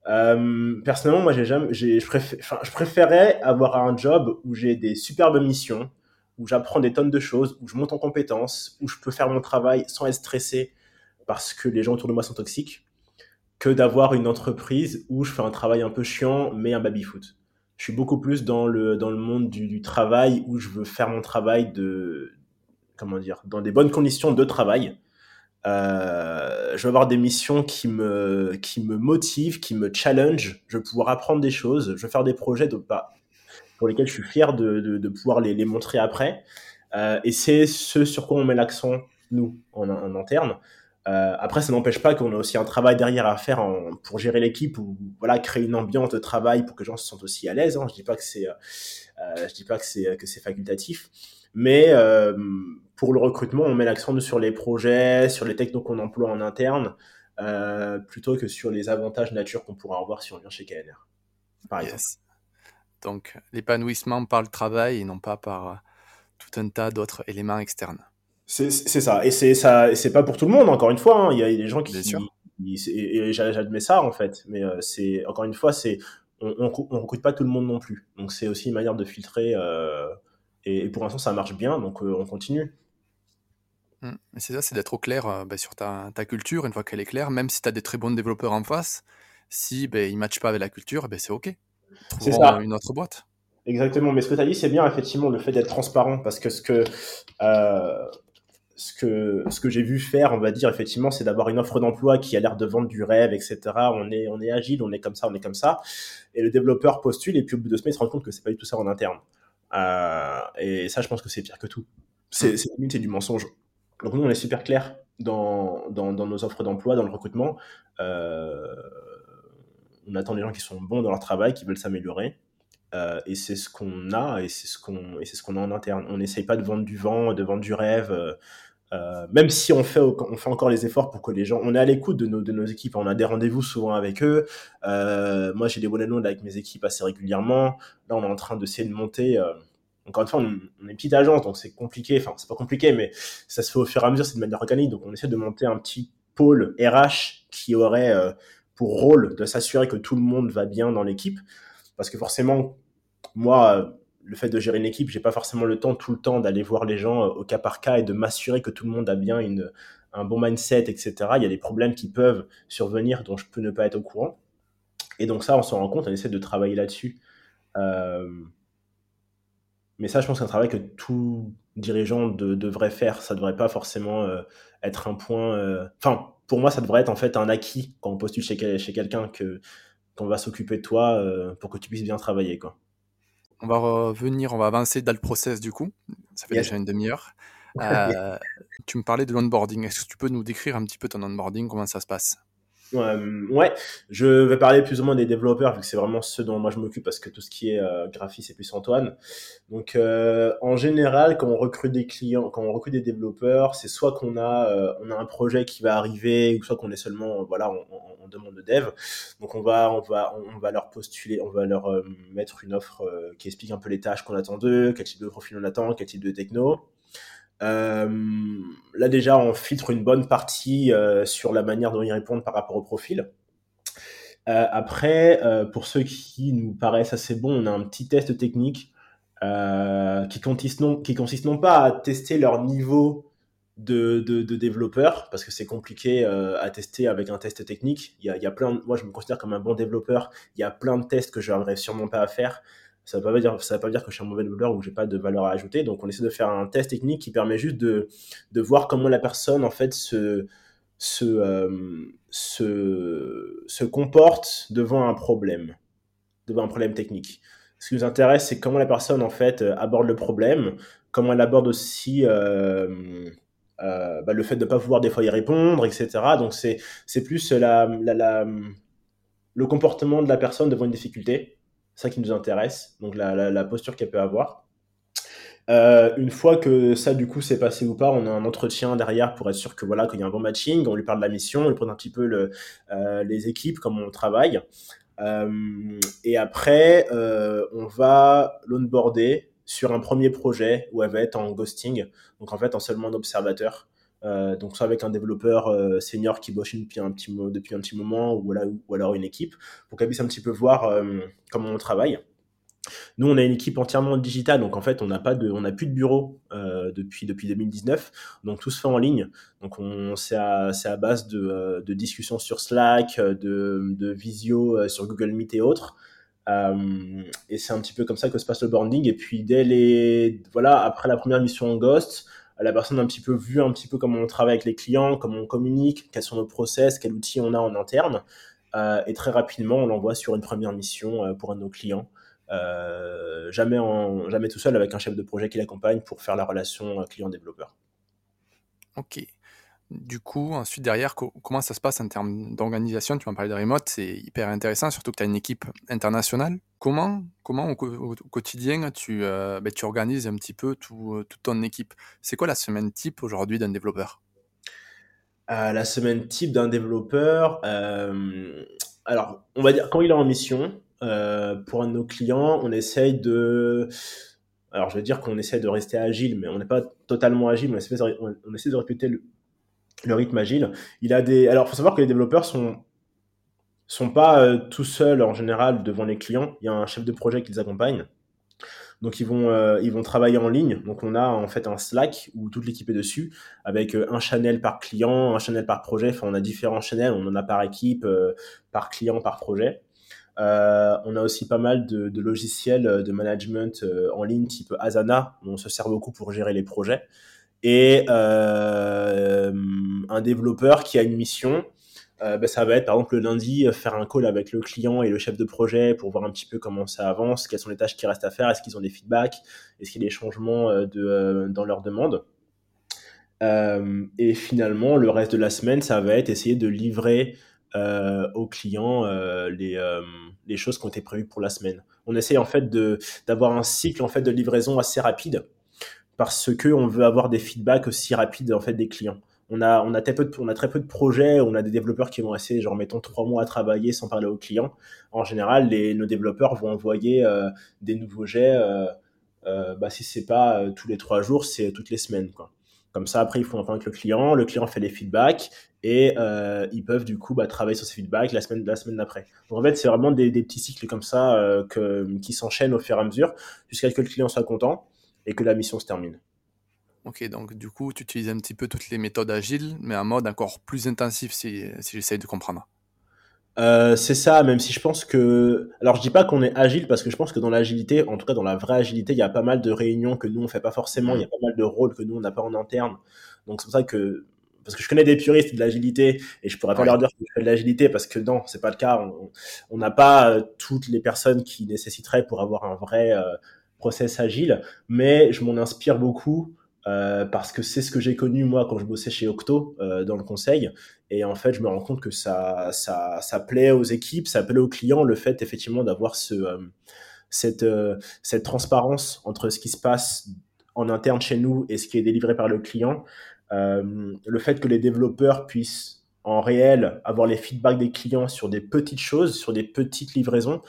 Euh, personnellement, moi, j'ai jamais, je, préfé... je préférais avoir un job où j'ai des superbes missions, où j'apprends des tonnes de choses, où je monte en compétences, où je peux faire mon travail sans être stressé parce que les gens autour de moi sont toxiques, que d'avoir une entreprise où je fais un travail un peu chiant, mais un baby-foot. Je suis beaucoup plus dans le, dans le monde du, travail où je veux faire mon travail de, comment dire, dans des bonnes conditions de travail. Euh, je veux avoir des missions qui me, qui me motivent, qui me challenge. Je veux pouvoir apprendre des choses. Je veux faire des projets de, pas, pour lesquels je suis fier de, de, pouvoir les, les, montrer après. Euh, et c'est ce sur quoi on met l'accent, nous, en, en interne. Euh, après, ça n'empêche pas qu'on a aussi un travail derrière à faire en, pour gérer l'équipe ou voilà créer une ambiance de travail pour que les gens se sentent aussi à l'aise. Hein. Je dis pas que c'est, euh, je dis pas que c'est que c'est facultatif, mais euh, pour le recrutement, on met l'accent sur les projets, sur les technos qu'on emploie en interne, euh, plutôt que sur les avantages nature qu'on pourra avoir si on vient chez KNR. Par exemple. Donc l'épanouissement par le travail et non pas par euh, tout un tas d'autres éléments externes. C'est ça. Et c'est ça. C'est pas pour tout le monde. Encore une fois, hein. il y a des gens qui. Bien sûr. et j'admets ça en fait. Mais euh, c'est encore une fois, c'est on, on, recrute pas tout le monde non plus. Donc c'est aussi une manière de filtrer. Euh, et, pour l'instant, ça marche bien. Donc on continue. Mmh. C'est ça, c'est d'être au clair bah, sur ta, ta, culture, une fois qu'elle est claire, même si tu as des très bons développeurs en face, si bah, ils ne matchent pas avec la culture, bah, c'est OK. C'est ça. Une autre boîte. Exactement. Mais ce que tu as dit, c'est bien, effectivement, le fait d'être transparent. Parce que ce que, euh, ce que, ce que j'ai vu faire, on va dire, effectivement, c'est d'avoir une offre d'emploi qui a l'air de vendre du rêve, etc. On est, on est agile, on est comme ça, on est comme ça. Et le développeur postule, et puis au bout de deux semaines, il se rend compte que c'est pas du tout ça en interne. Euh, et ça, je pense que c'est pire que tout. C'est, mm. c'est du mensonge. Donc nous, on est super clair dans, dans, dans nos offres d'emploi, dans le recrutement. Euh, on attend des gens qui sont bons dans leur travail, qui veulent s'améliorer. Euh, et c'est ce qu'on a et c'est ce qu'on c'est ce qu'on a en interne. On n'essaye pas de vendre du vent, de vendre du rêve. Euh, euh, même si on fait, on fait encore les efforts pour que les gens, on est à l'écoute de nos, de nos équipes, on a des rendez-vous souvent avec eux. Moi, j'ai des bonnes notes avec mes équipes assez régulièrement. Là, on est en train d'essayer de monter. Encore une fois, on, est une petite agence, donc c'est compliqué. Enfin, c'est pas compliqué, mais ça se fait au fur et à mesure, c'est de manière organique. Donc, on essaie de monter un petit pôle RH qui aurait pour rôle de s'assurer que tout le monde va bien dans l'équipe. Parce que forcément, moi, le fait de gérer une équipe, j'ai pas forcément le temps tout le temps d'aller voir les gens euh, au cas par cas et de m'assurer que tout le monde a bien une, un bon mindset, etc. Il y a des problèmes qui peuvent survenir dont je peux ne pas être au courant. Et donc ça, on s'en rend compte, on essaie de travailler là-dessus. Euh, mais ça, je pense que c'est un travail que tout dirigeant devrait faire. Ça devrait pas forcément euh, être un point. Enfin, pour moi, ça devrait être en fait un acquis quand on postule chez, chez quelqu'un que qu'on va s'occuper de toi pour que tu puisses bien travailler, quoi on va revenir, on va avancer dans le process du coup. Ça fait déjà une demi-heure. Euh, tu me parlais de l'onboarding. Est-ce que tu peux nous décrire un petit peu ton onboarding, comment ça se passe? Euh, ouais, je vais parler plus ou moins des développeurs vu que c'est vraiment ceux dont moi je m'occupe parce que tout ce qui est euh, graphiste c'est plus Antoine. Donc euh, en général, quand on recrute des clients, quand on recrute des développeurs, c'est soit qu'on a euh, on a un projet qui va arriver ou soit qu'on est seulement voilà on, on, demande de dev. Donc on va on va on va leur postuler, on va leur euh, mettre une offre qui explique un peu les tâches qu'on attend d'eux, quel type de profil on attend, quel type de techno. Euh, là déjà, on filtre une bonne partie euh, sur la manière dont ils répondent par rapport au profil. Euh, après, pour ceux qui nous paraissent assez bons, on a un petit test technique qui, consiste non, consiste pas à tester leur niveau de, de, de développeur, parce que c'est compliqué à tester avec un test technique. Il y, a, y plein moi, je me considère comme un bon développeur. Il y a plein de tests que je n'arriverai sûrement pas à faire ça ne veut, pas dire, veut pas dire que je suis un mauvais développeur ou que j'ai pas de valeur à ajouter. Donc, on essaie de faire un test technique qui permet juste de, de voir comment la personne, en fait, se, se, euh, se, se comporte devant un problème, devant un problème technique. Ce qui nous intéresse, c'est comment la personne, en fait, aborde le problème, comment elle aborde aussi euh, euh, bah, le fait de ne pas pouvoir des fois y répondre, etc. Donc, c'est plus la, la, le comportement de la personne devant une difficulté ça qui nous intéresse, donc la, posture qu'elle peut avoir. Euh, une fois que ça du coup s'est passé ou pas, on a un entretien derrière pour être sûr que voilà qu'il y a un bon matching. On lui parle de la mission, on lui présente un petit peu le, euh, les équipes, comment on travaille. Euh, et après, on va l'onboarder sur un premier projet où elle va être en ghosting, donc en fait en seulement observateur. Euh, donc soit avec un développeur euh, senior qui bosse depuis un petit, depuis un petit moment ou, ou alors une équipe pour qu'elle puisse un petit peu voir euh, comment on travaille. Nous, on a une équipe entièrement digitale, donc en fait, on n'a pas de, on n'a plus de bureau depuis depuis 2019, donc tout se fait en ligne. Donc on, c'est à, à base de, de discussions sur Slack, de, de visio sur Google Meet et autres. et c'est un petit peu comme ça que se passe le branding. Et puis dès les, voilà, après la première mission en Ghost, la personne a un petit peu vu un petit peu comment on travaille avec les clients, comment on communique, quels sont nos process, quels outils on a en interne. Euh, et très rapidement, on l'envoie sur une première mission euh, pour un de nos clients. Euh, jamais, jamais tout seul avec un chef de projet qui l'accompagne pour faire la relation client-développeur. Ok. Du coup, ensuite, derrière, comment ça se passe en termes d'organisation? Tu m'en parlais de remote, c'est hyper intéressant, surtout que tu as une équipe internationale. Comment, comment au, quotidien tu, euh, ben, tu organises un petit peu tout, euh, toute ton équipe? C'est quoi la semaine type aujourd'hui d'un développeur? Euh, La semaine type d'un développeur, alors, on va dire, quand il est en mission, pour un de nos clients, on essaye de alors je veux dire qu'on essaie de rester agile, mais on n'est pas totalement agile, on essaie, essaie de répéter le, le rythme agile. Il a des. Alors, faut savoir que les développeurs sont sont pas euh, tout seuls en général devant les clients. Il y a un chef de projet qui les accompagne. Donc ils vont euh, ils vont travailler en ligne. Donc on a en fait un Slack où toute l'équipe est dessus avec euh, un channel par client, un channel par projet. Enfin on a différents channels. On en a par équipe, par client, par projet. on a aussi pas mal de, de logiciels de management en ligne type Asana. On se sert beaucoup pour gérer les projets et euh, un développeur qui a une mission. Euh, ben, ça va être par exemple le lundi faire un call avec le client et le chef de projet pour voir un petit peu comment ça avance, quelles sont les tâches qui restent à faire, est-ce qu'ils ont des feedbacks, est-ce qu'il y a des changements euh, de, dans leurs demandes. et finalement, le reste de la semaine, ça va être essayer de livrer aux clients les, les choses qui ont été prévues pour la semaine. On essaie en fait d'avoir un cycle en fait de livraison assez rapide parce que on veut avoir des feedbacks aussi rapides en fait des clients. On a, on a, très peu de, on a très peu de projets, on a des développeurs qui vont rester, genre, mettons, trois mois à travailler sans parler aux clients. En général, les, nos développeurs vont envoyer euh, des nouveaux jets, euh, euh, bah, si c'est pas euh, tous les trois jours, c'est toutes les semaines. Quoi. Comme ça, après, ils font un point avec le client, le client fait les feedbacks et euh, ils peuvent du coup bah, travailler sur ces feedbacks la semaine, la semaine d'après. Donc en fait, c'est vraiment des, des, petits cycles comme ça que, qui s'enchaînent au fur et à mesure jusqu'à ce que le client soit content et que la mission se termine. Ok, donc du coup, tu utilises un petit peu toutes les méthodes agiles, mais en mode encore plus intensif, si, si j'essaye de comprendre. Euh, c'est ça, même si je pense que. Alors, je dis pas qu'on est agile parce que je pense que dans l'agilité, en tout cas dans la vraie agilité, il y a pas mal de réunions que nous on fait pas forcément. Il y a pas mal de rôles que nous on n'a pas en interne. Donc c'est pour ça que parce que je connais des puristes de l'agilité et je pourrais pas leur dire que je fais de l'agilité parce que non, c'est pas le cas. On n'a pas euh, toutes les personnes qui nécessiteraient pour avoir un vrai euh, process agile, mais je m'en inspire beaucoup euh, parce que c'est ce que j'ai connu moi quand je bossais chez Octo euh, dans le conseil. Et en fait je me rends compte que ça ça ça plaît aux équipes ça plaît aux clients le fait effectivement d'avoir ce euh, cette cette transparence entre ce qui se passe en interne chez nous et ce qui est délivré par le client. Le fait que les développeurs puissent en réel avoir les feedbacks des clients sur des petites choses sur des petites livraisons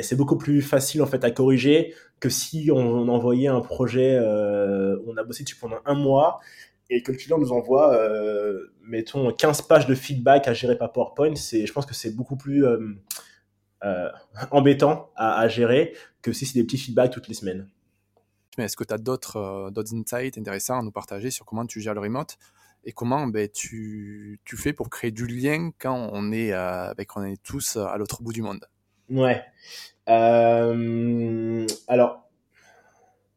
c'est beaucoup plus facile en fait à corriger que si on, envoyait un projet, euh, on a bossé dessus pendant un mois et que le client nous envoie, euh, mettons, 15 pages de feedback à gérer par PowerPoint. C'est, je pense que c'est beaucoup plus euh, euh, embêtant à, gérer que si c'est des petits feedbacks toutes les semaines. Est-ce que tu as d'autres, d'autres insights intéressants à nous partager sur comment tu gères le remote et comment ben, tu, fais pour créer du lien quand on est, euh, ben, on est tous à l'autre bout du monde? Ouais. Euh, alors,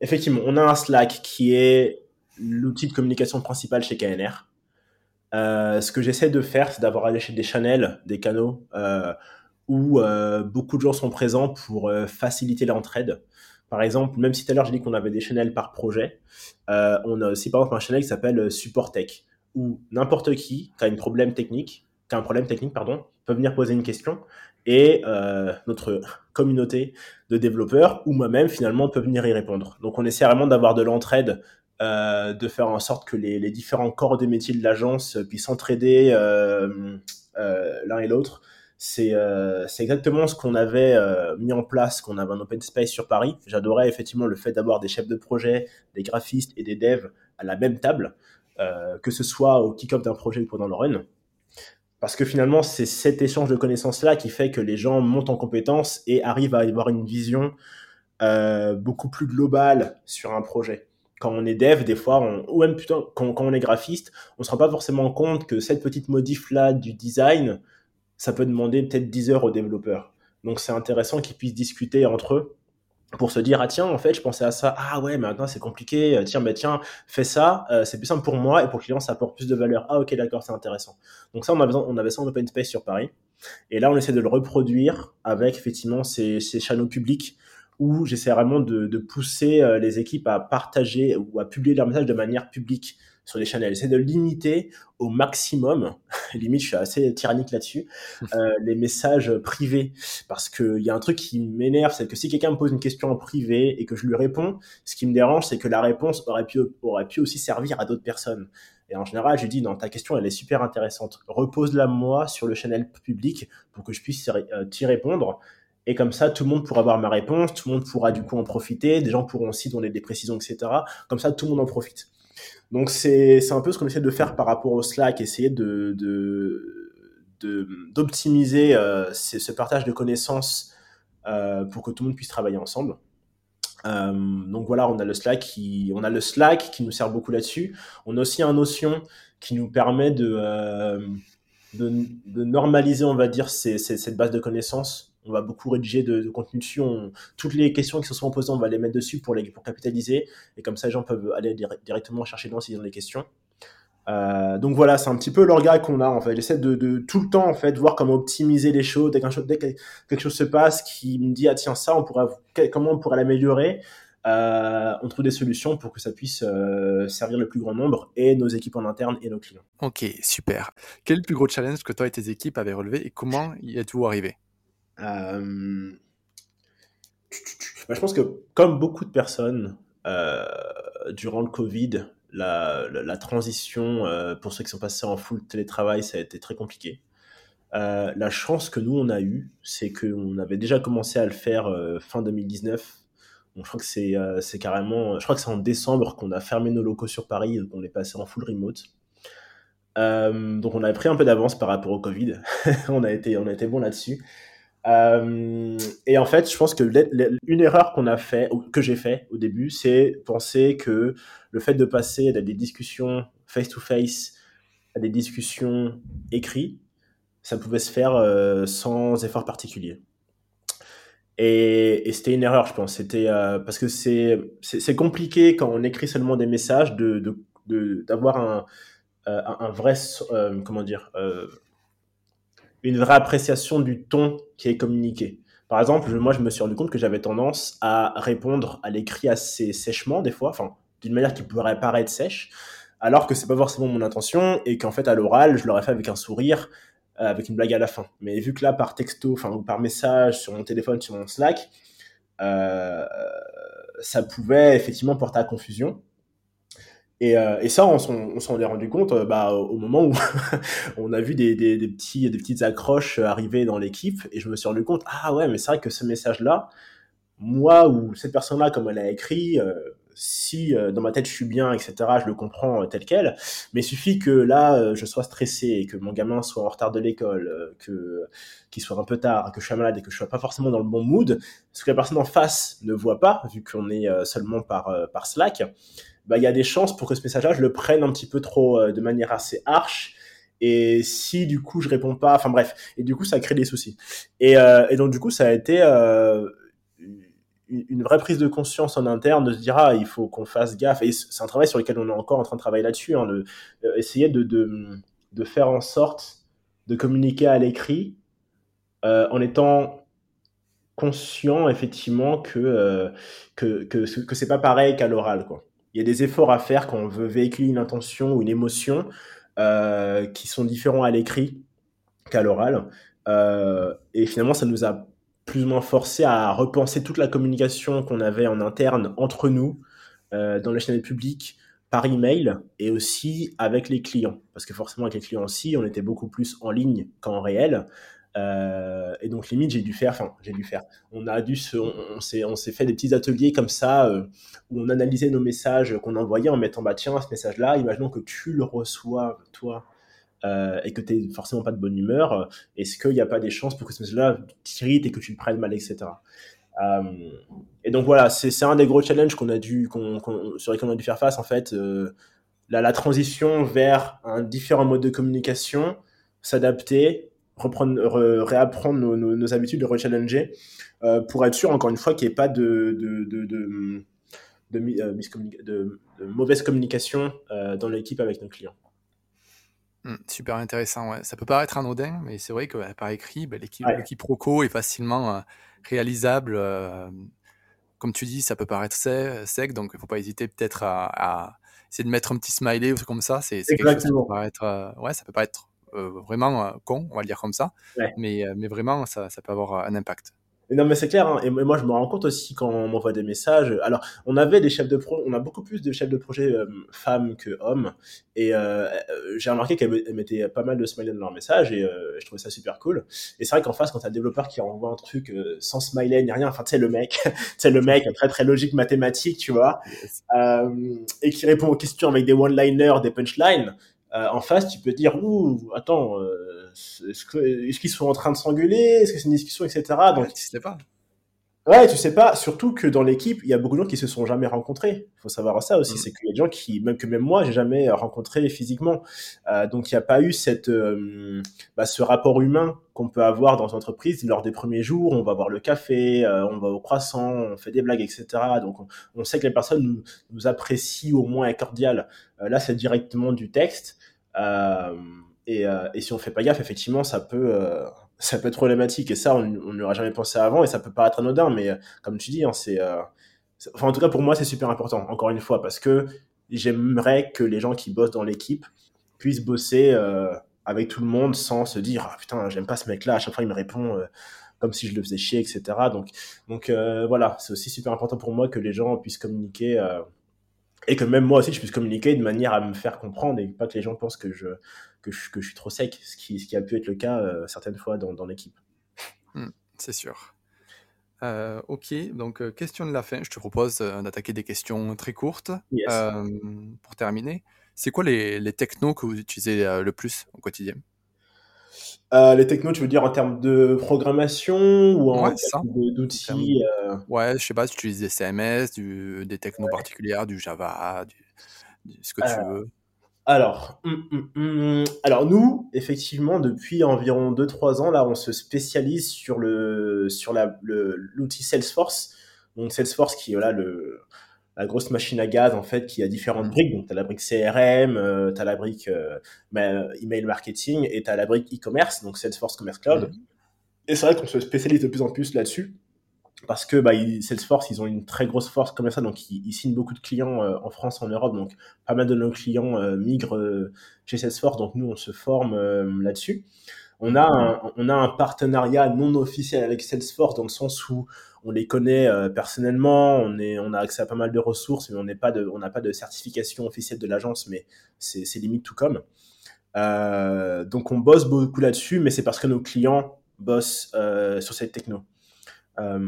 effectivement, on a un Slack qui est l'outil de communication principal chez KNR. Euh, ce que j'essaie de faire, c'est d'avoir allé chez des channels, des canaux, euh, où beaucoup de gens sont présents pour faciliter l'entraide. Par exemple, même si tout à l'heure j'ai dit qu'on avait des channels par projet, on a aussi par exemple un channel qui s'appelle Support Tech, où n'importe qui qui a un problème technique, qui a un problème technique, pardon, peut venir poser une question et euh, notre communauté de développeurs ou moi-même finalement peut venir y répondre. Donc on essaie vraiment d'avoir de l'entraide, euh, de faire en sorte que les, différents corps de métier de l'agence puissent s'entraider euh, l'un et l'autre. C'est exactement ce qu'on avait mis en place, qu'on avait un open space sur Paris. J'adorais effectivement le fait d'avoir des chefs de projet, des graphistes et des devs à la même table, que ce soit au kick-off d'un projet ou pendant le run parce que finalement, c'est cet échange de connaissances-là qui fait que les gens montent en compétences et arrivent à avoir une vision euh, beaucoup plus globale sur un projet. Quand on est dev, des fois, on, ou même plutôt quand, quand on est graphiste, on se rend pas forcément compte que cette petite modif-là du design, ça peut demander peut-être 10 heures aux développeurs. Donc c'est intéressant qu'ils puissent discuter entre eux pour se dire ah tiens en fait je pensais à ça. Ah ouais mais maintenant c'est compliqué. Tiens mais tiens fais ça. Euh, c'est plus simple pour moi et pour le client ça apporte plus de valeur. Ah ok d'accord c'est intéressant. Donc ça on avait on avait ça en open space sur Paris. Et là on essaie de le reproduire avec effectivement ces, ces channels publics où j'essaie vraiment de, de pousser euh, les équipes à partager ou à publier leur message de manière publique sur les channels. J'essaie de limiter au maximum, limite je suis assez tyrannique là-dessus, euh, les messages privés. Parce qu'il y a un truc qui m'énerve, c'est que si quelqu'un me pose une question en privé et que je lui réponds, ce qui me dérange, c'est que la réponse aurait pu, aurait pu aussi servir à d'autres personnes. Et en général, je dis, non, ta question, elle est super intéressante. Repose-la moi sur le channel public pour que je puisse euh, t'y répondre. Et comme ça, tout le monde pourra avoir ma réponse, tout le monde pourra du coup en profiter, des gens pourront aussi donner des précisions, etc. Comme ça, tout le monde en profite. Donc c'est un peu ce qu'on essaie de faire par rapport au Slack, essayer de d'optimiser euh, ce partage de connaissances euh, pour que tout le monde puisse travailler ensemble. Euh, donc voilà, on a le Slack qui, on a le Slack qui nous sert beaucoup là-dessus. On a aussi un Notion qui nous permet de, de, normaliser, on va dire, cette base de connaissances on va beaucoup rédiger de, contenu dessus. On, toutes les questions qui se sont posées, on va les mettre dessus pour, les, pour capitaliser. Et comme ça, les gens peuvent aller directement chercher dedans s'ils ont des questions. Euh, donc voilà, c'est un petit peu l'orga qu'on a en fait. J'essaie de, de, tout le temps en fait voir comment optimiser les choses. Dès, chose, dès que quelque chose se passe qui me dit ah tiens ça on comment on pourrait l'améliorer, on trouve des solutions pour que ça puisse servir le plus grand nombre et nos équipes en interne et nos clients. Ok, super. Quel est le plus gros challenge que toi et tes équipes avez relevé et comment y êtes-vous arrivé? Bah, Je pense que comme beaucoup de personnes, durant le Covid, la, transition pour ceux qui sont passés en full télétravail, ça a été très compliqué. Euh, la chance que nous on a eue, c'est qu'on avait déjà commencé à le faire euh, fin 2019. je crois que c'est euh, carrément, je crois que c'est en décembre qu'on a fermé nos locaux sur Paris et qu'on est passé en full remote. donc on avait pris un peu d'avance par rapport au Covid. on a été on a été bon là-dessus. Et en fait, je pense que une erreur qu'on a fait, que j'ai fait au début, c'est penser que le fait de passer des discussions face to face à des discussions écrites ça pouvait se faire euh, sans effort particulier. Et, c'était une erreur, je pense. C'était euh, parce que c'est compliqué quand on écrit seulement des messages de d'avoir un, euh, un vrai comment dire une vraie appréciation du ton qui est communiqué. Par exemple, moi, je me suis rendu compte que j'avais tendance à répondre à l'écrit assez sèchement des fois, enfin d'une manière qui pourrait paraître sèche, alors que c'est pas forcément mon intention et qu'en fait à l'oral, je l'aurais fait avec un sourire euh, avec une blague à la fin. Mais vu que là, par texto, enfin, ou par message sur mon téléphone, sur mon Slack, euh, ça pouvait effectivement porter à confusion. Et, euh, et, ça, on s'en est rendu compte bah, au moment où on a vu des, des, des, petits, des petites accroches arriver dans l'équipe. Et je me suis rendu compte, ah ouais, mais c'est vrai que ce message-là, moi ou cette personne-là, comme elle a écrit, si euh, dans ma tête je suis bien, etc., je le comprends euh, tel quel, mais il suffit que là euh, je sois stressé, et que mon gamin soit en retard de l'école, que qu'il soit un peu tard, que je sois malade et que je sois pas forcément dans le bon mood, ce que la personne en face ne voit pas, vu qu'on est seulement par par Slack, bah il y a des chances pour que ce message-là je le prenne un petit peu trop de manière assez harsh. Et si du coup je réponds pas, enfin bref, et du coup ça crée des soucis. Et, et donc du coup ça a été euh, une vraie prise de conscience en interne de se dire ah il faut qu'on fasse gaffe. Et c'est un travail sur lequel on est encore en train de travailler là-dessus hein, de euh, essayer de, de, de, faire en sorte de communiquer à l'écrit euh, en étant conscient effectivement que euh, que, que, que c'est pas pareil qu'à l'oral quoi il y a des efforts à faire quand on veut véhiculer une intention ou une émotion qui sont différents à l'écrit qu'à l'oral et finalement ça nous a plus ou moins forcé à repenser toute la communication qu'on avait en interne entre nous, euh, dans les chaînes publiques, par email et aussi avec les clients. Parce que forcément, avec les clients aussi, on était beaucoup plus en ligne qu'en réel. Euh, et donc, limite, j'ai dû faire, enfin, j'ai dû faire. On a dû se, on, s'est, on s'est fait des petits ateliers comme ça euh, où on analysait nos messages qu'on envoyait en mettant, bah tiens, ce message-là, imaginons que tu le reçois, toi, euh, et que tu n'es forcément pas de bonne humeur, est-ce qu'il n'y a pas des chances pour que ce message-là t'irrite et que tu le prennes mal, etc. Et donc voilà, c'est un des gros challenges qu'on a dû, sur lesquels on a dû faire face en fait. La, la, transition vers un différent mode de communication, s'adapter, reprendre, réapprendre nos, nos, habitudes, de rechallenger, euh, pour être sûr encore une fois qu'il n'y ait pas de, de, de, de de, de, mauvaise communication dans l'équipe avec nos clients. Mmh, super intéressant, ouais. Ça peut paraître anodin, mais c'est vrai que bah, par écrit, bah, l'équipe est facilement euh, réalisable. Euh, comme tu dis, ça peut paraître sec, donc il ne faut pas hésiter peut-être à, essayer de mettre un petit smiley ou comme ça. C'est quelque chose qui peut paraître, euh, ouais, ça peut paraître vraiment con, on va le dire comme ça, mais, mais vraiment, ça, ça peut avoir un impact non, mais c'est clair. Hein. Et moi, je me rends compte aussi quand on m'envoie des messages. Alors, on avait des chefs de projet, on a beaucoup plus de chefs de projet euh, femmes que hommes. Et euh, euh, j'ai remarqué qu'elles mettaient pas mal de smiley dans leurs messages et je trouvais ça super cool. Et c'est vrai qu'en face, quand t'as un développeur qui envoie un truc sans smiley ni rien, enfin, tu sais, le mec, tu sais, le mec très très logique mathématique, tu vois, et qui répond aux questions avec des one-liners, des punchlines, en face, tu peux dire, ouh, attends, est-ce qu'ils sont en train de s'engueuler? Est-ce que c'est une discussion, etc. Donc, pas. Ouais, tu sais pas. Surtout que dans l'équipe, il y a beaucoup de gens qui se sont jamais rencontrés. Il faut savoir ça aussi, mm. c'est qu'il y a des gens qui, même que même moi, j'ai jamais rencontré physiquement. Euh, donc, il n'y a pas eu cette, euh, bah, ce rapport humain qu'on peut avoir dans une entreprise lors des premiers jours. On va boire le café, euh, on va au croissant, on fait des blagues, etc. Donc, on, sait que les personnes nous, nous apprécient au moins cordial. là, c'est directement du texte. Euh, euh, et, si on fait pas gaffe, effectivement, ça peut, euh, ça peut être problématique. Et ça, on n'aurait jamais pensé avant et ça peut paraître anodin. Mais euh, comme tu dis, hein, c'est enfin en tout cas pour moi c'est super important, encore une fois, parce que j'aimerais que les gens qui bossent dans l'équipe puissent bosser euh, avec tout le monde sans se dire ah putain j'aime pas ce mec là à chaque fois il me répond euh, comme si je le faisais chier etc donc donc euh, voilà c'est aussi super important pour moi que les gens puissent communiquer et que même moi aussi je puisse communiquer de manière à me faire comprendre et pas que les gens pensent que je que je, que je suis trop sec ce qui, ce qui a pu être le cas certaines fois dans, dans l'équipe hmm, c'est sûr euh, ok, donc euh, question de la fin. Je te propose euh, d'attaquer des questions très courtes pour terminer. C'est quoi les, les technos que vous utilisez le plus au quotidien? Les technos, tu veux dire en termes de programmation ou en termes d'outils Ouais, je sais pas, tu utilises des CMS, des technos particulières, du Java, ce que tu veux. Alors, hum, hum, hum, alors nous, effectivement, depuis environ 2-3 ans, là, on se spécialise sur le sur la l'outil Salesforce. Donc Salesforce qui est là le la grosse machine à gaz en fait qui a différentes briques. Donc tu as la brique CRM, tu as la brique euh, email marketing et tu as la brique e-commerce, donc Salesforce Commerce Cloud. Et c'est vrai qu'on se spécialise de plus en plus là-dessus parce que bah, Salesforce, ils ont une très grosse force comme ça, donc ils, signent beaucoup de clients euh, en France, en Europe, donc pas mal de nos clients euh, migrent euh, chez Salesforce, donc nous on se forme là-dessus. On a, un, on a un partenariat non officiel avec Salesforce dans le sens où on les connaît personnellement, on, est, on a accès à pas mal de ressources, mais on n'est pas de, on n'a pas de certification officielle de l'agence, mais c'est, limite tout comme. donc on bosse beaucoup là-dessus, mais c'est parce que nos clients bossent sur cette techno. Euh,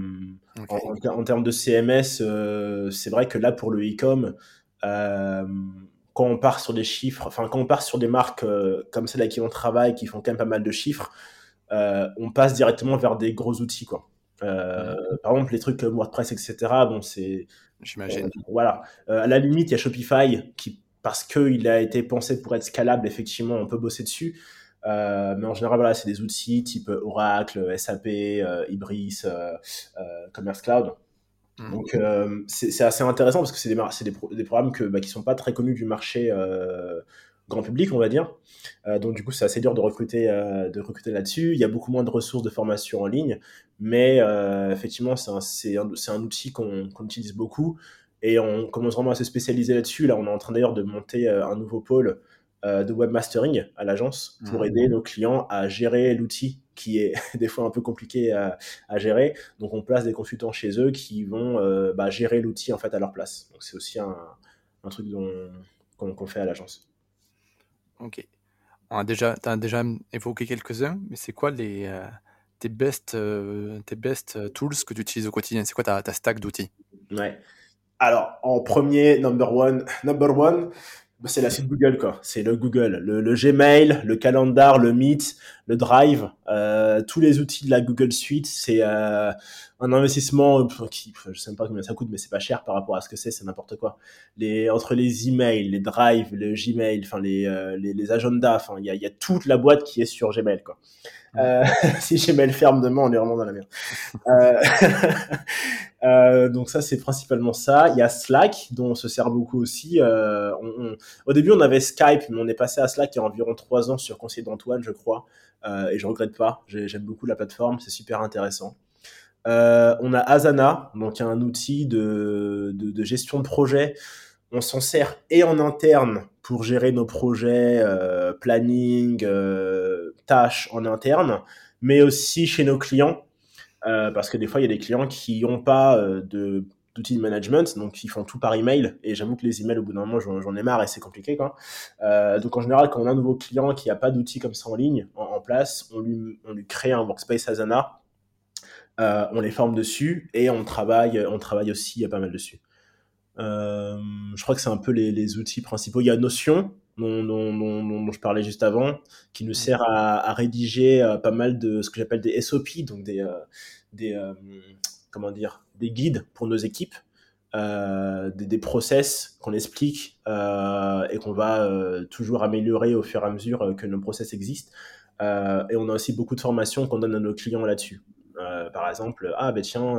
en, termes de CMS, euh, c'est vrai que là, pour le e-com, euh, quand on part sur des chiffres, enfin, quand on part sur des marques comme celle avec qui on travaille, qui font quand même pas mal de chiffres, on passe directement vers des gros outils, quoi. Par exemple, les trucs comme WordPress, etc. Bon, c'est. J'imagine. voilà. à la limite, il y a Shopify qui, parce qu'il a été pensé pour être scalable, effectivement, on peut bosser dessus. Euh, mais en général, voilà, c'est des outils type Oracle, SAP, euh, Ibris, euh, Commerce Cloud. Hmm. Donc c'est assez intéressant parce que c'est des, des, des, programmes que, bah, qui sont pas très connus du marché grand public, on va dire. donc du coup, c'est assez dur de recruter, de recruter là-dessus. Il y a beaucoup moins de ressources de formation en ligne, mais effectivement, c'est un, un, un, outil qu'on utilise beaucoup et on commence vraiment à se spécialiser là-dessus. Là, on est en train d'ailleurs de monter un nouveau pôle euh, de webmastering à l'agence pour mmh. aider nos clients à gérer l'outil qui est des fois un peu compliqué à, gérer. Donc on place des consultants chez eux qui vont euh, bah, gérer l'outil en fait à leur place. Donc c'est aussi un, truc qu'on fait à l'agence. Ok. On a déjà, as déjà évoqué quelques-uns, mais c'est quoi les, euh, tes, best, tes best tools que tu utilises au quotidien? C'est quoi ta, ta stack d'outils? Ouais. Alors, en premier, number one, number one, c'est la suite Google, quoi. C'est le Google, le, Gmail, le Calendar, le Meet, le Drive, euh, tous les outils de la Google Suite. C'est euh, un investissement qui, je sais pas combien ça coûte, mais c'est pas cher par rapport à ce que c'est, c'est n'importe quoi. Les entre les emails, les Drive, le Gmail, enfin les, euh, les, les agendas, enfin il y a, y a toute la boîte qui est sur Gmail, quoi. Euh, si Gmail ferme demain, on est vraiment dans la merde. Euh, euh, donc ça, c'est principalement ça. Il y a Slack, dont on se sert beaucoup aussi. Euh, on, Au début, on avait Skype, mais on est passé à Slack il y a environ trois ans sur conseil d'Antoine, je crois. Et je regrette pas. J'aime beaucoup la plateforme, c'est super intéressant. On a Asana, donc un outil de, de, de gestion de projet. On s'en sert et en interne pour gérer nos projets, euh, planning, euh, tâches en interne, mais aussi chez nos clients, euh, parce que des fois, il y a des clients qui n'ont pas de d'outils de management, donc ils font tout par email. Et j'avoue que les emails, au bout d'un moment, j'en ai marre et c'est compliqué. Quoi. donc en général, quand on a un nouveau client qui n'a pas d'outils comme ça en ligne, en, place, on lui, on lui crée un workspace Asana, on les forme dessus et on travaille, on travaille aussi pas mal dessus. Euh, je crois que c'est un peu les, outils principaux. Il y a Notion, dont, je parlais juste avant, qui nous sert à, rédiger euh, pas mal de ce que j'appelle des SOP, donc des, euh, des comment dire, des guides pour nos équipes, des, process qu'on explique et qu'on va toujours améliorer au fur et à mesure que nos process existent. et on a aussi beaucoup de formations qu'on donne à nos clients là-dessus. par exemple, ah ben tiens,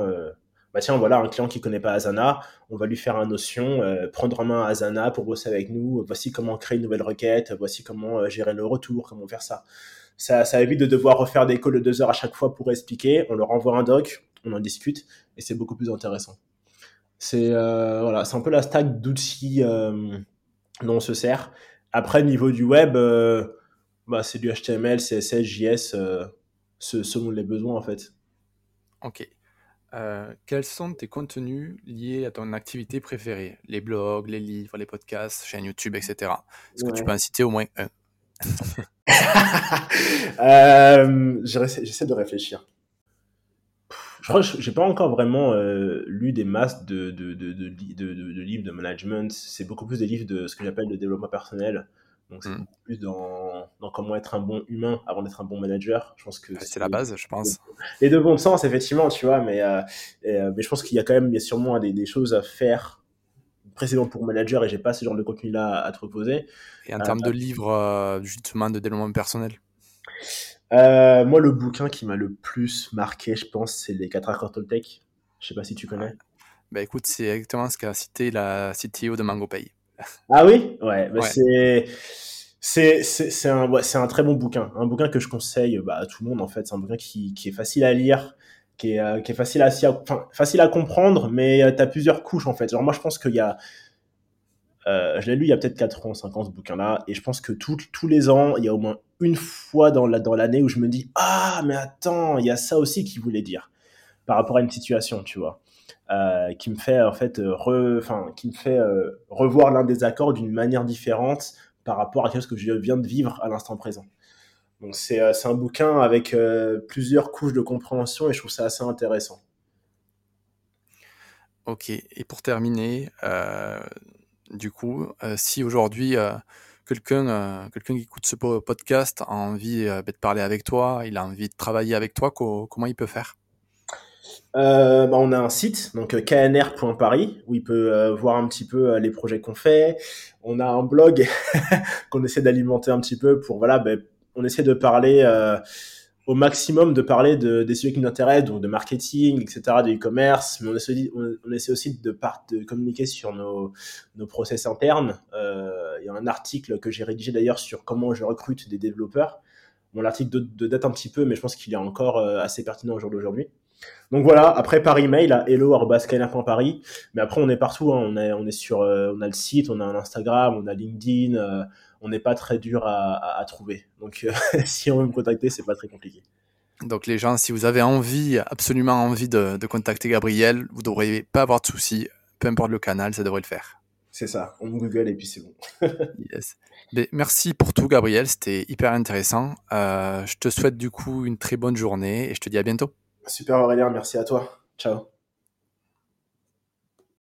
bah tiens, voilà un client qui connaît pas Asana, on va lui faire un notion, euh, prendre en main Asana pour bosser avec nous, voici comment créer une nouvelle requête, voici comment euh, gérer le retour, comment faire ça. ça. Ça évite de devoir refaire des calls de deux heures à chaque fois pour expliquer, on leur envoie un doc, on en discute, et c'est beaucoup plus intéressant. C'est voilà, c'est un peu la stack d'outils dont on se sert. Après, niveau du web, bah, c'est du HTML, CSS, JS, selon les besoins en fait. Ok. Euh, quels sont tes contenus liés à ton activité préférée? Les blogs, les livres, les podcasts, chaîne YouTube, etc. Est-ce que tu peux en citer au moins un? Euh, J'essaie de réfléchir. Je crois que j'ai pas encore vraiment euh, lu des masses de, de, de, de, livres de management. C'est beaucoup plus des livres de ce que j'appelle le développement personnel. Donc, c'est mmh. plus dans, dans, comment être un bon humain avant d'être un bon manager. Je pense que c'est la base, je pense. Et de bon sens, effectivement, tu vois, mais, euh, euh, mais je pense qu'il y a quand même, bien sûrement des, des, choses à faire précisément pour manager et j'ai pas ce genre de contenu-là à te reposer. Et en termes de euh, livres, justement, de développement personnel? Moi, le bouquin qui m'a le plus marqué, je pense, c'est Les 4 accords Toltec. Je sais pas si tu connais. Bah écoute, c'est exactement ce qu'a cité la CTO de MangoPay. Ah oui? Ouais, c'est. C'est un, ouais, un très bon bouquin. Un bouquin que je conseille bah, à tout le monde, en fait. C'est un bouquin qui, qui, est facile à lire, qui est, euh, qui est facile, à, enfin, facile à comprendre, mais euh, tu as plusieurs couches, en fait. Genre, moi, je pense qu'il y a. Euh, je l'ai lu il y a peut-être 4 ans, 5 ans, ce bouquin-là, et je pense que tous les ans, il y a au moins une fois dans l'année dans où je me dis Ah, mais attends, il y a ça aussi qu'il voulait dire par rapport à une situation, tu vois. Euh, qui me fait en fait enfin qui me fait euh, revoir l'un des accords d'une manière différente par rapport à ce que je viens de vivre à l'instant présent. Donc c'est euh, un bouquin avec plusieurs couches de compréhension et je trouve ça assez intéressant. Ok, et pour terminer, du coup, si aujourd'hui quelqu'un quelqu'un qui écoute ce podcast a envie de parler avec toi, il a envie de travailler avec toi, comment il peut faire? Euh, bah, on a un site, donc euh, knr.paris, où il peut euh, voir un petit peu les projets qu'on fait. On a un blog qu'on essaie d'alimenter un petit peu pour, voilà, ben, on essaie de parler au maximum, de parler de, des sujets qui nous intéressent, donc de marketing, etc., de e-commerce, mais on essaie, on, essaie aussi de, de communiquer sur nos, nos process internes. Il y a un article que j'ai rédigé d'ailleurs sur comment je recrute des développeurs. Bon, l'article de, de, date un petit peu, mais je pense qu'il est encore assez pertinent au jour d'aujourd'hui. Donc voilà, après par email à hello.skyler.paris. Mais après, on est partout. Hein. On, est, on est sur, euh, on a le site, on a un Instagram, on a LinkedIn. Euh, on n'est pas très dur à, trouver. Donc euh, si on veut me contacter, c'est pas très compliqué. Donc les gens, si vous avez envie, absolument envie de, contacter Gabriel, vous ne devriez pas avoir de soucis. Peu importe le canal, ça devrait le faire. C'est ça, on Google et puis c'est bon. yes. merci pour tout, Gabriel. C'était hyper intéressant. je te souhaite du coup une très bonne journée et je te dis à bientôt. Super Aurélien, merci à toi. Ciao.